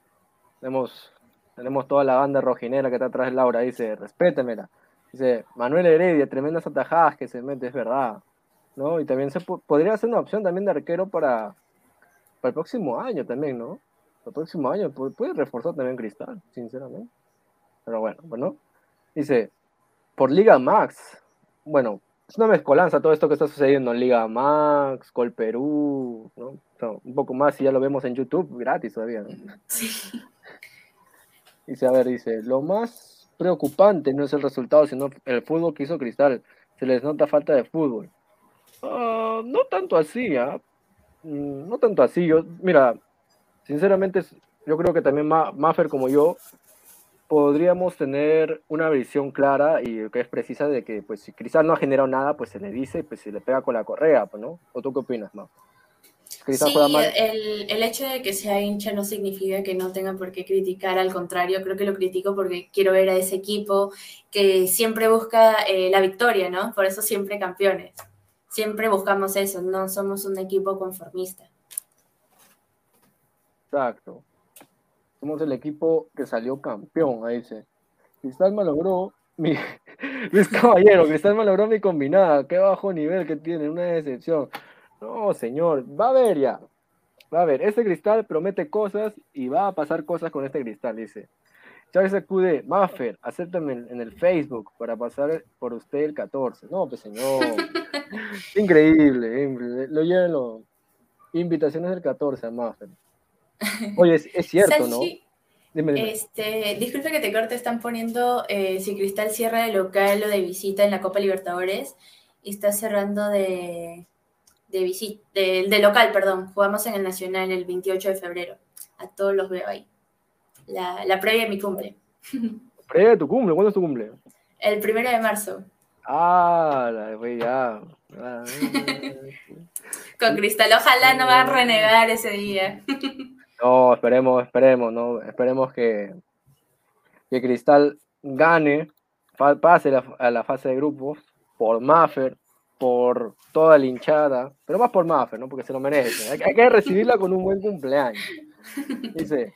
<laughs> Tenemos, tenemos toda la banda rojinera que está atrás de Laura, dice, respétemela. Dice, Manuel Heredia, tremendas atajadas que se mete, es verdad. ¿no? Y también se podría ser una opción también de arquero para, para el próximo año también, ¿no? El próximo año puede, reforzar también Cristal, sinceramente. Pero bueno, bueno. Dice, por Liga Max. Bueno, es una mezcolanza todo esto que está sucediendo en Liga Max, Col Perú, ¿no? un poco más si ya lo vemos en YouTube, gratis todavía. Dice, a ver, dice, lo más preocupante no es el resultado, sino el fútbol que hizo Cristal. Se les nota falta de fútbol. Ah, no tanto así, ¿ah? mm, No tanto así. Yo, mira, sinceramente, yo creo que también Maffer como yo podríamos tener una visión clara y que es precisa de que, pues, si Cristal no ha generado nada, pues se le dice, pues se le pega con la correa, ¿no? ¿O tú qué opinas, Maffer? Sí, el, el, hecho de que sea hincha no significa que no tenga por qué criticar, al contrario, creo que lo critico porque quiero ver a ese equipo que siempre busca eh, la victoria, ¿no? Por eso siempre campeones. Siempre buscamos eso, no somos un equipo conformista. Exacto. Somos el equipo que salió campeón, ahí dice. Cristal malogró mi, <laughs> Luis Caballero, Cristal malogró mi combinada, qué bajo nivel que tiene, una decepción. No, señor, va a ver ya. Va a ver, este cristal promete cosas y va a pasar cosas con este cristal, dice. Chávez acude, Maffer, acéptame en el Facebook para pasar por usted el 14. No, pues señor. <laughs> increíble, Lo llevan los invitaciones del 14 a Maffer. Oye, es, cierto, ¿no? Este, disculpe que te corte, están poniendo eh, si Cristal cierra de local o de visita en la Copa Libertadores y está cerrando de, de visita, de, local, perdón. Jugamos en el Nacional el 28 de febrero. A todos los veo ahí. La, la previa de mi cumple. <laughs> ¿Previa de tu cumple? ¿Cuándo es tu cumple? El primero de marzo. Ah, la ya. <laughs> Con Cristal, ojalá no va a renegar ese día. <laughs> no, esperemos, esperemos, ¿no? Esperemos que, que Cristal gane, pase a la fase de grupos por Maffer, por toda la hinchada, pero más por Maffer, ¿no? Porque se lo merece. Hay, que recibirla con un buen cumpleaños. Dice,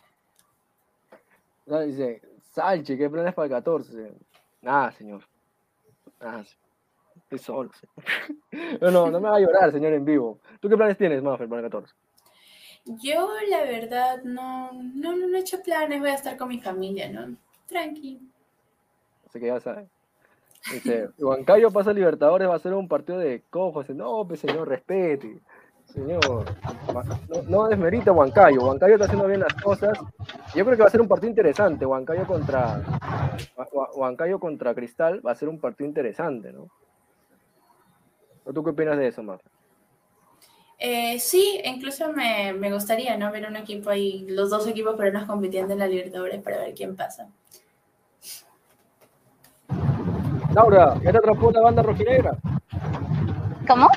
dice, Salchi, ¿qué planes para el 14? Nada, señor. Sí. Estoy solo. <laughs> No, no, no me va a llorar, señor, en vivo. ¿Tú qué planes tienes, Maffer, para el 14? Yo, la verdad, no, no, no he hecho planes, voy a estar con mi familia, ¿no? Tranqui. Así que ya sabes. Dice, Huancayo pasa a Libertadores, va a ser un partido de cojos. No, pues señor, respete. Señor, no, no desmerita Huancayo. Huancayo está haciendo bien las cosas. Yo creo que va a ser un partido interesante. Huancayo contra, Hua- Huancayo contra Cristal va a ser un partido interesante, ¿no? ¿O ¿Tú qué opinas de eso, Mar? Eh, sí, incluso me, me gustaría, ¿no? Ver un equipo ahí, los dos equipos peruanos compitiendo en la Libertadores para ver quién pasa. Laura, ¿ya te atrapó la banda rojinegra? ¿Cómo?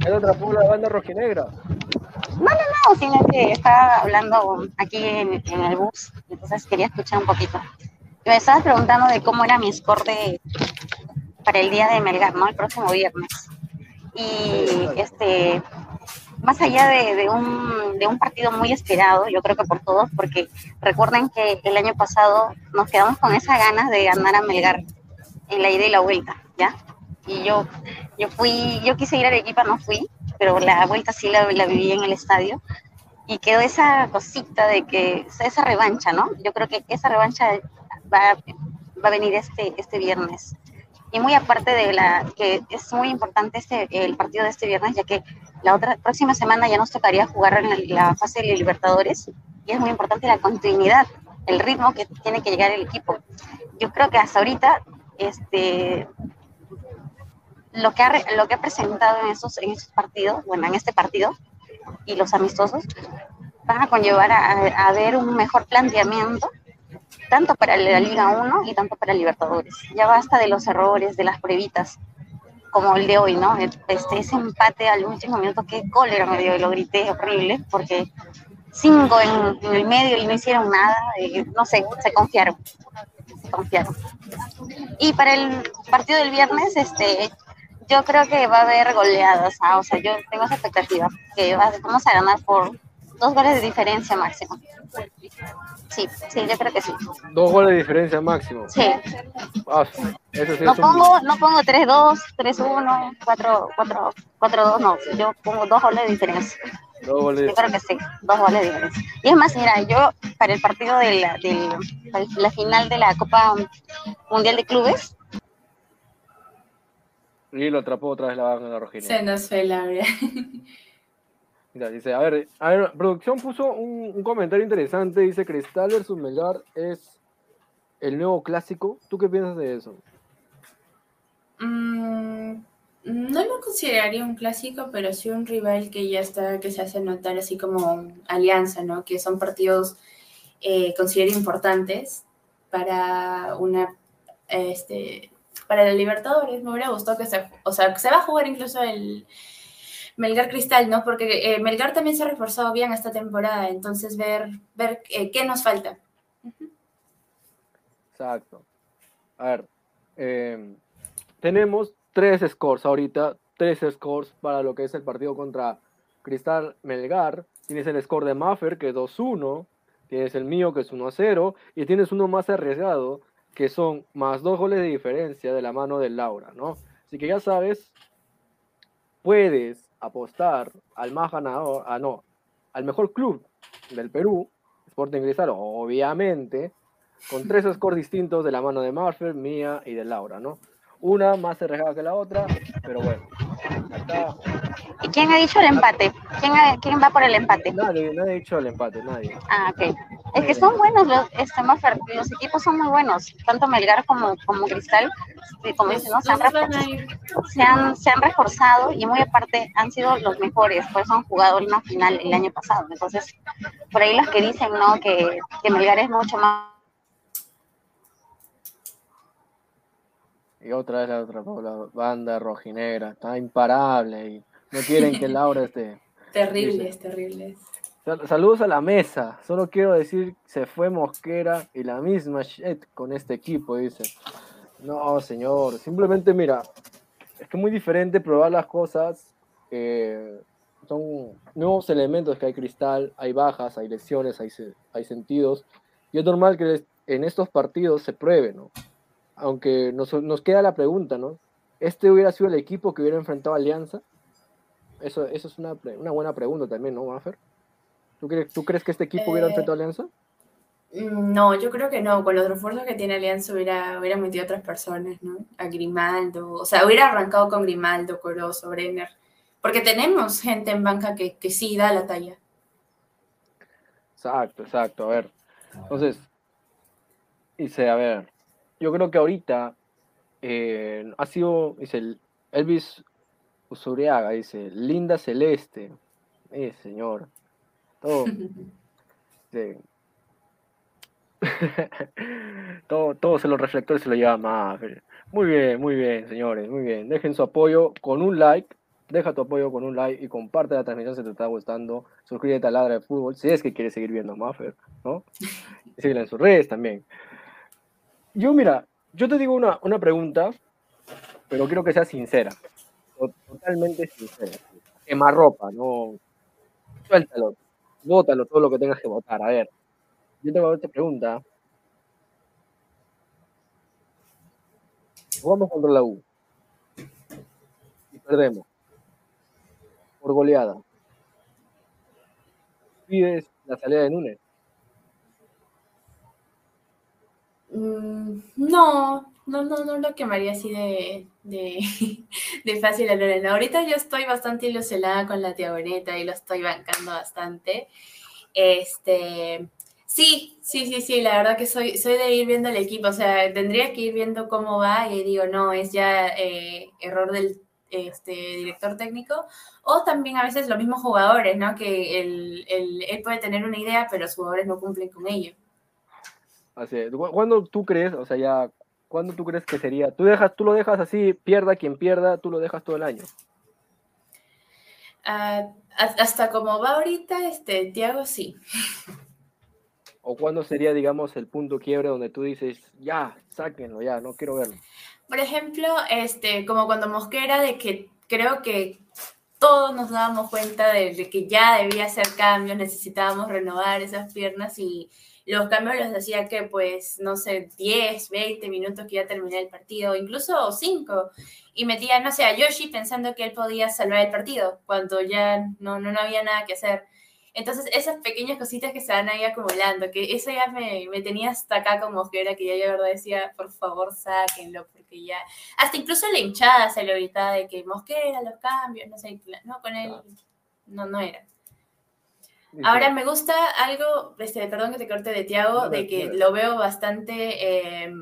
¿Ya te atrapó la banda rojinegra? No, sino que estaba hablando aquí en, en el bus, entonces quería escuchar un poquito. Me estabas preguntando de cómo era mi score de, para el día de Melgar, ¿no? El próximo viernes. Y este, más allá de, de un, de un partido muy esperado, yo creo que por todos, porque recuerden que el año pasado nos quedamos con esa ganas de ganar a Melgar en la ida y la vuelta, ¿ya? Y yo, yo fui, yo quise ir a Arequipa, no fui, pero la vuelta sí la, la viví en el estadio y quedó esa cosita de que esa revancha, ¿no? Yo creo que esa revancha va, va a venir este, este viernes. Y muy aparte de la que es muy importante este, el partido de este viernes, ya que la otra próxima semana ya nos tocaría jugar en la, la fase de Libertadores y es muy importante la continuidad, el ritmo que tiene que llegar el equipo. Yo creo que hasta ahorita este, lo que ha, lo que ha presentado en esos, en esos partidos, bueno, en este partido y los amistosos, van a conllevar a, a ver un mejor planteamiento, tanto para la Liga 1 y tanto para Libertadores. Ya basta de los errores, de las pruebitas, como el de hoy, ¿no? Este, ese empate al último minuto, qué cólera me dio, lo grité horrible, porque cinco en, el medio y no hicieron nada, no sé, se confiaron, se confiaron. Y para el partido del viernes, este, yo creo que va a haber goleadas, ah, o sea, yo tengo esa expectativa, que va- vamos a ganar por dos goles de diferencia máximo. Sí, sí, yo creo que sí. Dos goles de diferencia máximo. Sí, Ah, eso sí no es un- pongo, no pongo 3-2, 3-1, 4-4, 4-2, no, yo pongo dos goles de diferencia. Dos goles de Yo creo que sí, dos goles de diferencia. Y es más, mira, yo para el partido de la, para la final de la Copa Mundial de Clubes, Y lo atrapó otra vez la banda rojinera. Se nos fue Laura. <laughs> Mira, dice, a ver, a ver, producción puso un, un comentario interesante, dice Cristal versus Melgar es el nuevo clásico. ¿Tú qué piensas de eso? Mm, no lo consideraría un clásico, pero sí un rival que ya está, que se hace notar así como alianza, ¿no? Que son partidos, eh, considero importantes para una, este, para la Libertadores. Me hubiera gustado que se, o sea, que se va a jugar incluso el Melgar Cristal, ¿no? Porque eh, Melgar también se ha reforzado bien esta temporada, entonces ver, ver eh, qué nos falta. Exacto. A ver, eh, tenemos tres scores ahorita, tres scores para lo que es el partido contra Cristal Melgar. Tienes el score de Maffer, que es 2-1, tienes el mío, que es 1-0, y tienes uno más arriesgado, que son más dos goles de diferencia de la mano de Laura, ¿no? Así que ya sabes, puedes apostar al más ganador, ah, no, al mejor club del Perú, Sporting Cristal, obviamente, con tres scores distintos de la mano de Marfer, mía y de Laura, ¿no? Una más arriesgada que la otra, pero bueno. Acá ¿y quién ha dicho el empate? ¿Quién, ha- quién va por el empate? nadie, nadie ha dicho el empate, nadie. Ah, ok. Es que son buenos los, este, los equipos son muy buenos, tanto Melgar como, como Cristal, y como dicen, ¿no? se, han se, han, se han reforzado y muy aparte han sido los mejores, por eso han jugado una final el año pasado. Entonces, por ahí los que dicen, ¿no? Que, que Melgar es mucho más Y otra vez la otra la banda rojinegra, está imparable y no quieren que <laughs> Laura esté. Terribles, terribles. Sal- Saludos a la mesa. Solo quiero decir, se fue Mosquera y la misma shit con este equipo, dice. No, señor. Simplemente mira, es que es muy diferente probar las cosas. eh, son nuevos elementos que hay cristal, hay bajas, hay lesiones, hay, hay sentidos. Y es normal que en estos partidos se pruebe, ¿no? Aunque nos, nos queda la pregunta, ¿no? ¿Este hubiera sido el equipo que hubiera enfrentado a Alianza? Eso, eso es una, una buena pregunta también, ¿no, Maffer? ¿Tú crees, ¿Tú crees que este equipo hubiera Eh, enfrentado a Alianza? Mm, No, yo creo que no. Con los refuerzos que tiene Alianza hubiera, hubiera metido a otras personas, ¿no? A Grimaldo. O sea, hubiera arrancado con Grimaldo, Corozo, Brenner. Porque tenemos gente en banca que, que sí da la talla. Exacto, exacto. A ver, entonces, dice, a ver, yo creo que ahorita eh, ha sido, dice, el- Elvis Usuriaga, dice, linda celeste. Eh, señor. Todo, <laughs> Sí. <laughs> todo, todos los reflectores se lo llevan más. Muy bien, muy bien, señores, muy bien. Dejen su apoyo con un like. Deja tu apoyo con un like y comparte la transmisión si te está gustando. Suscríbete a Ladra de Fútbol si es que quieres seguir viendo a Maffer, ¿no? Y síguela en sus redes también. Yo, mira, yo te digo una, una pregunta, pero quiero que sea sincera. To- Totalmente sincera. Quema ropa, no. Suéltalo. Bótalo todo lo que tengas que votar. A ver, yo tengo esta pregunta. Jugamos contra la U. Y perdemos. Por goleada. Pides la salida de Núñez. Mm, No, no, no, no lo quemaría así de, de, <laughs> de fácil a Lorena. Ahorita yo estoy bastante ilusionada con la Tiaboneta y lo estoy bancando bastante. Este, sí, sí, sí, sí, la verdad que soy, soy de ir viendo el equipo, o sea, tendría que ir viendo cómo va y digo, no, es ya eh, error del este, director técnico, o también a veces los mismos jugadores, ¿no? Que el, el- él puede tener una idea, pero los jugadores no cumplen con ello. Así es. ¿Cu- ¿Cuándo tú crees, o sea, ya, cuándo tú crees que sería? Tú, dejas, tú lo dejas así, pierda quien pierda, tú lo dejas todo el año. Has- hasta como va ahorita, este, Tiago sí. ¿O cuándo sería, digamos, el punto quiebre donde tú dices, ya, sáquenlo, ya, no quiero verlo? Por ejemplo, este, como cuando Mosquera, de que creo que todos nos dábamos cuenta de, de que ya debía hacer cambios, necesitábamos renovar esas piernas y los cambios los hacía que, pues, no sé, 10, 20 minutos que ya terminé el partido, incluso 5. Y metía, no sé, a Yoshi pensando que él podía salvar el partido cuando ya no, no, no había nada que hacer. Entonces, esas pequeñas cositas que se van ahí acumulando, que eso ya me, me tenía hasta acá con Mosquera, que ya yo verdad decía, por favor, sáquenlo, porque ya... Hasta incluso la hinchada se le gritaba de que Mosquera, los cambios, no sé, no, con él no, no era. Ahora me gusta algo, este, perdón que te corte de Tiago, de que lo veo bastante, eh,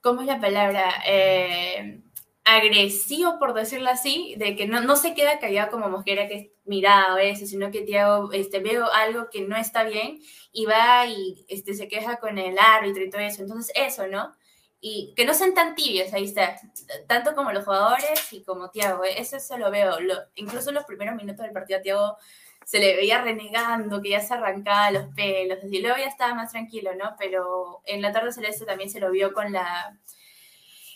¿cómo es la palabra? Eh, agresivo, por decirlo así, de que no, no se queda callado como Mosquera, que es mirado eso, sino que Tiago, este, veo algo que no está bien y va y este, se queja con el árbitro y todo eso. Entonces, eso, ¿no? Y que no sean tan tibios, ahí está, tanto como los jugadores y como Tiago, eso se lo veo. Lo, incluso en los primeros minutos del partido Tiago se le veía renegando, que ya se arrancaba los pelos, así luego ya estaba más tranquilo, ¿no? Pero en la tarde celeste también se lo vio con la,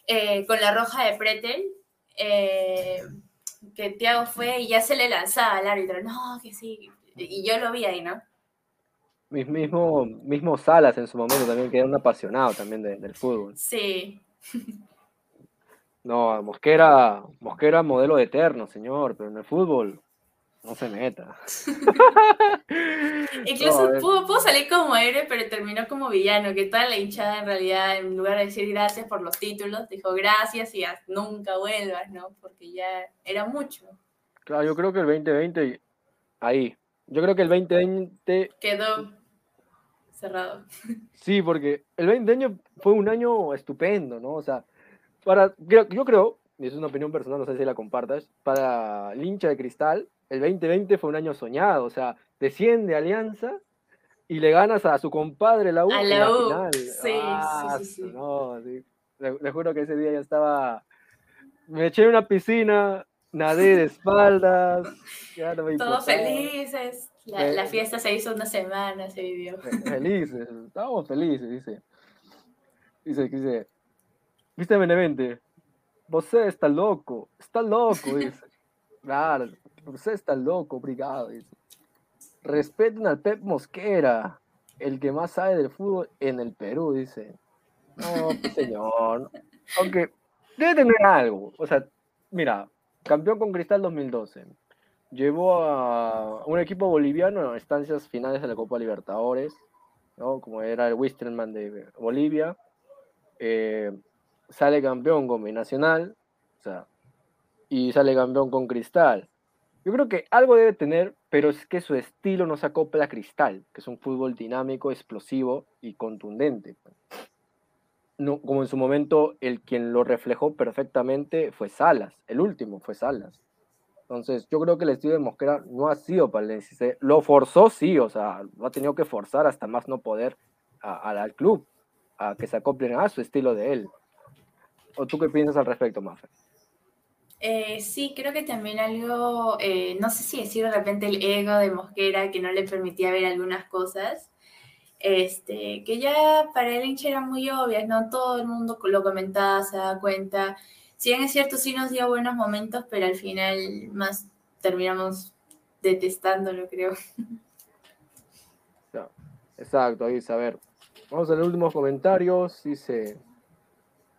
eh, con la roja de Pretel, eh, que Tiago fue y ya se le lanzaba al árbitro, no, que sí, y yo lo vi ahí, ¿no? mis- Mismo, mismo Salas en su momento también, que era un apasionado también de- del fútbol. Sí, <laughs> No, Mosquera, Mosquera modelo eterno, señor, pero en el fútbol no se meta. <laughs> incluso No, pudo, pudo salir como héroe, pero terminó como villano, que toda la hinchada en realidad, en lugar de decir gracias por los títulos, dijo gracias y haz- nunca vuelvas, ¿no? Porque ya era mucho. Claro, yo creo que el 2020, ahí. Yo creo que el 2020, Quedó cerrado. <laughs> sí, porque el 2020 fue un año estupendo, ¿no? O sea, para, yo creo, y es una opinión personal, no sé si la compartas, para el hincha de cristal, el 2020 fue un año soñado, o sea, desciende Alianza y le ganas a su compadre la U A la U, final. sí, sí, Ah, sí, sí. No, sí. Le, le juro que ese día ya estaba, me eché en una piscina, nadé de espaldas, ya no me Todos felices. La, Eh, la fiesta se hizo una semana, se vivió. Fe- Felices, estábamos felices, dice. Dice, dice, viste Benevente, você está loco, está loco, <laughs> dice. Claro, você está loco, obrigado, dice. Respeten al Pep Mosquera, el que más sabe del fútbol en el Perú, dice. No, señor. Aunque debe tener algo. O sea, mira, campeón con Cristal 2012. Llevó a un equipo boliviano a instancias finales de la Copa Libertadores, ¿no? como era el Wisterman de Bolivia. Eh, sale campeón con Binacional, o sea, y sale campeón con Cristal. Yo creo que algo debe tener, pero es que su estilo no se acopla a Cristal, que es un fútbol dinámico, explosivo y contundente. No, como en su momento el quien lo reflejó perfectamente fue Salas, el último fue Salas. Entonces, yo creo que el estilo de Mosquera no ha sido para el Lo forzó, sí, o sea, lo ha tenido que forzar hasta más no poder al club, a que se acoplen a su estilo de él. ¿O tú qué piensas al respecto, Mafe? Eh, sí, creo que también algo, eh, no sé si decir de repente el ego de Mosquera que no le permitía ver algunas cosas, este, que ya para el hincha eran muy obvias, ¿no? Todo el mundo lo comentaba, se da cuenta. Si bien es cierto, sí nos dio buenos momentos, pero al final más terminamos detestándolo, creo. exacto, ahí a ver. Vamos a los últimos comentarios. Dice.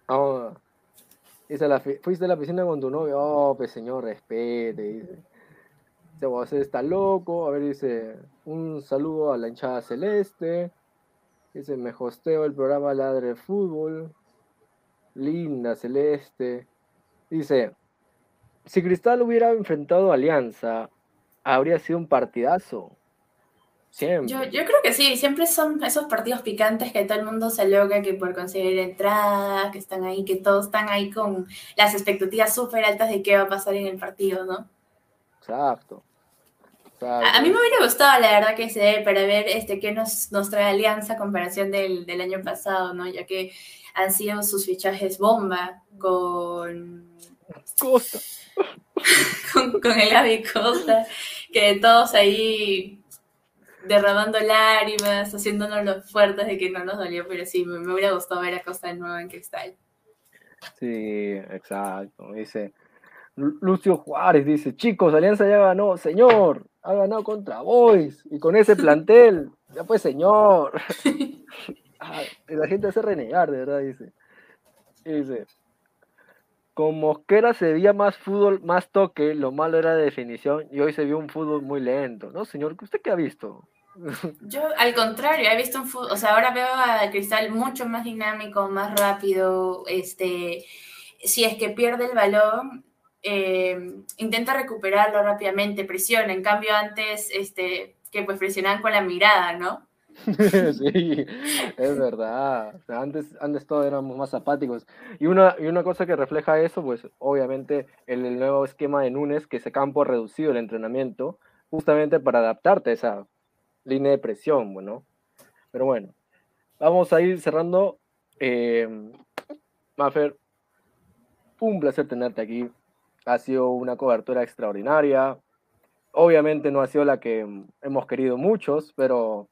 Vamos Fuiste a la piscina con tu novio. Oh, pues señor, respete. Dice, vos está loco. A ver, dice, un saludo a la hinchada celeste. Dice, me hosteo el programa Ladre Fútbol. Linda, celeste. Dice, si Cristal hubiera enfrentado a Alianza, habría sido un partidazo. Yo, yo, creo que sí, siempre son esos partidos picantes que todo el mundo se logra que por conseguir entrada, que están ahí, que todos están ahí con las expectativas súper altas de qué va a pasar en el partido, ¿no? Exacto. A, mí me hubiera gustado, la verdad, que se dé para ver este, qué nos, nos trae Alianza a comparación del, del año pasado, ¿no? Ya que han sido sus fichajes bomba con... Costa. <laughs> con, con el Avi Costa, que todos ahí derramando lágrimas, haciéndonos los fuertes de que no nos dolió, pero sí, me, hubiera gustado ver a Costa de nuevo en cristal. Sí, exacto. Dice Lucio Juárez, dice, chicos, Alianza ya ganó, señor, ha ganado contra Boys, y con ese plantel, <laughs> ya pues señor. <laughs> <laughs> la gente hace renegar, de verdad, dice. Dice, con Mosquera se veía más fútbol, más toque, lo malo era de definición y hoy se vio un fútbol muy lento, ¿no, señor? ¿Usted qué ha visto? <laughs> Yo, al contrario, he visto un fútbol, o sea, ahora veo al Cristal mucho más dinámico, más rápido, este, si es que pierde el balón, eh, intenta recuperarlo rápidamente, presiona, en cambio antes, este, que pues presionaban con la mirada, ¿no? <laughs> sí, es verdad. antes, antes todos éramos más apáticos. Y una, y una cosa que refleja eso, pues obviamente el, nuevo esquema de Núñez, que ese campo ha reducido el entrenamiento, justamente para adaptarte a esa línea de presión, bueno. Pero bueno, vamos a ir cerrando. Eh, Maffer, un placer tenerte aquí. Ha sido una cobertura extraordinaria. Obviamente no ha sido la que hemos querido muchos, pero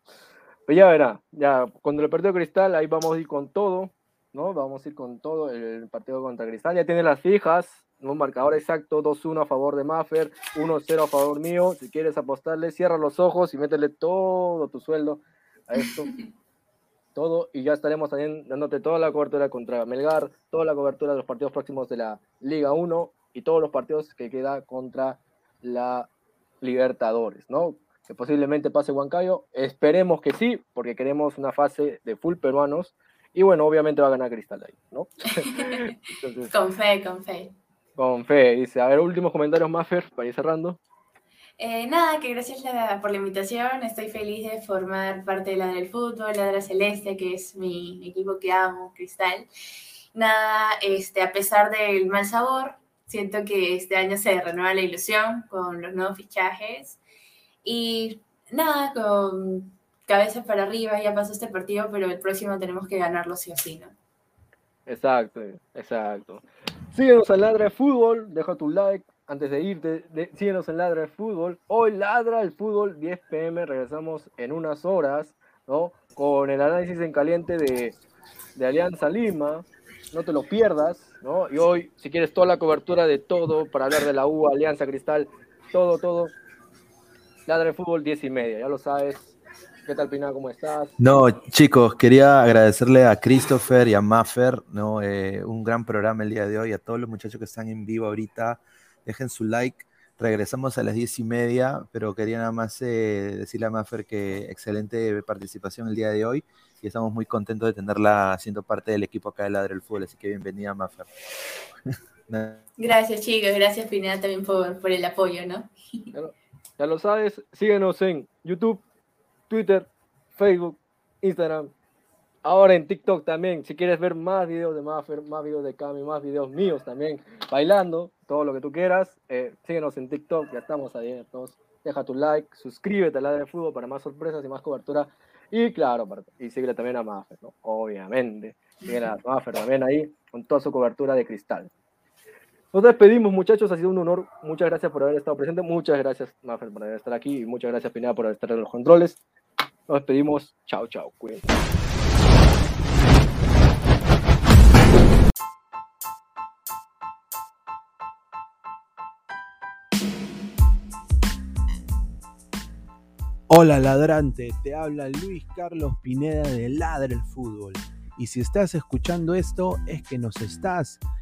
pues ya verá, ya cuando el partido Cristal, ahí vamos a ir con todo, ¿no? Vamos a ir con todo el partido contra Cristal. Ya tiene las fijas, un marcador exacto, 2-1 a favor de Maffer, 1-0 a favor mío. Si quieres apostarle, cierra los ojos y métele todo tu sueldo a esto. <laughs> todo, y ya estaremos también dándote toda la cobertura contra Melgar, toda la cobertura de los partidos próximos de la Liga 1 y todos los partidos que queda contra la Libertadores, ¿no? Que posiblemente pase Huancayo. Esperemos que sí, porque queremos una fase de full peruanos. Y bueno, obviamente va a ganar Cristal ahí, ¿no? <laughs> con fe, con fe. Con fe, dice. A ver, últimos comentarios, Maffer, para ir cerrando. Eh, nada, que gracias por la invitación. Estoy feliz de formar parte de la del fútbol, la la celeste, que es mi equipo que amo, Cristal. Nada, este, a pesar del mal sabor, siento que este año se renueva la ilusión con los nuevos fichajes. Y nada, con cabeza para arriba, ya pasó este partido, pero el próximo tenemos que ganarlo sí o sí, ¿no? Exacto, exacto. Síguenos en Ladra de Fútbol, deja tu like antes de irte. síguenos en Ladra de Fútbol. Hoy Ladra el Fútbol, 10 pm, regresamos en unas horas, ¿no? Con el análisis en caliente de, de Alianza Lima. No te lo pierdas, ¿no? Y hoy, si quieres toda la cobertura de todo para hablar de la U, Alianza Cristal, todo, todo, Ladra de Fútbol 10 y media, ya lo sabes. ¿Qué tal, Pina? ¿Cómo estás? No, chicos, quería agradecerle a Christopher y a Maffer, ¿no? Eh, un gran programa el día de hoy, a todos los muchachos que están en vivo ahorita. Dejen su like. Regresamos a las diez y media, pero quería nada más eh, decirle a Maffer que excelente participación el día de hoy y estamos muy contentos de tenerla siendo parte del equipo acá de Ladre el Fútbol, así que bienvenida, Maffer. <laughs> Gracias, chicos. Gracias, Pineda, también por, por el apoyo, ¿no? Ya lo sabes, síguenos en YouTube, Twitter, Facebook, Instagram, ahora en TikTok también. Si quieres ver más videos de Maffer, más videos de Cami, más videos míos también, bailando, todo lo que tú quieras, eh, síguenos en TikTok, ya estamos abiertos. Deja tu like, suscríbete a la de fútbol para más sorpresas y más cobertura. Y claro, y síguele también a Maffer, ¿no? Obviamente. Síguele a Maffer también ahí, con toda su cobertura de cristal. Nos despedimos, muchachos. Ha sido un honor. Muchas gracias por haber estado presente. Muchas gracias, Maffer, por haber estado aquí. Y muchas gracias, Pineda, por estar en los controles. Nos despedimos. Chao, chao. Cuídense. Hola ladrante, te habla Luis Carlos Pineda de Ladre el Fútbol. Y si estás escuchando esto es que nos estás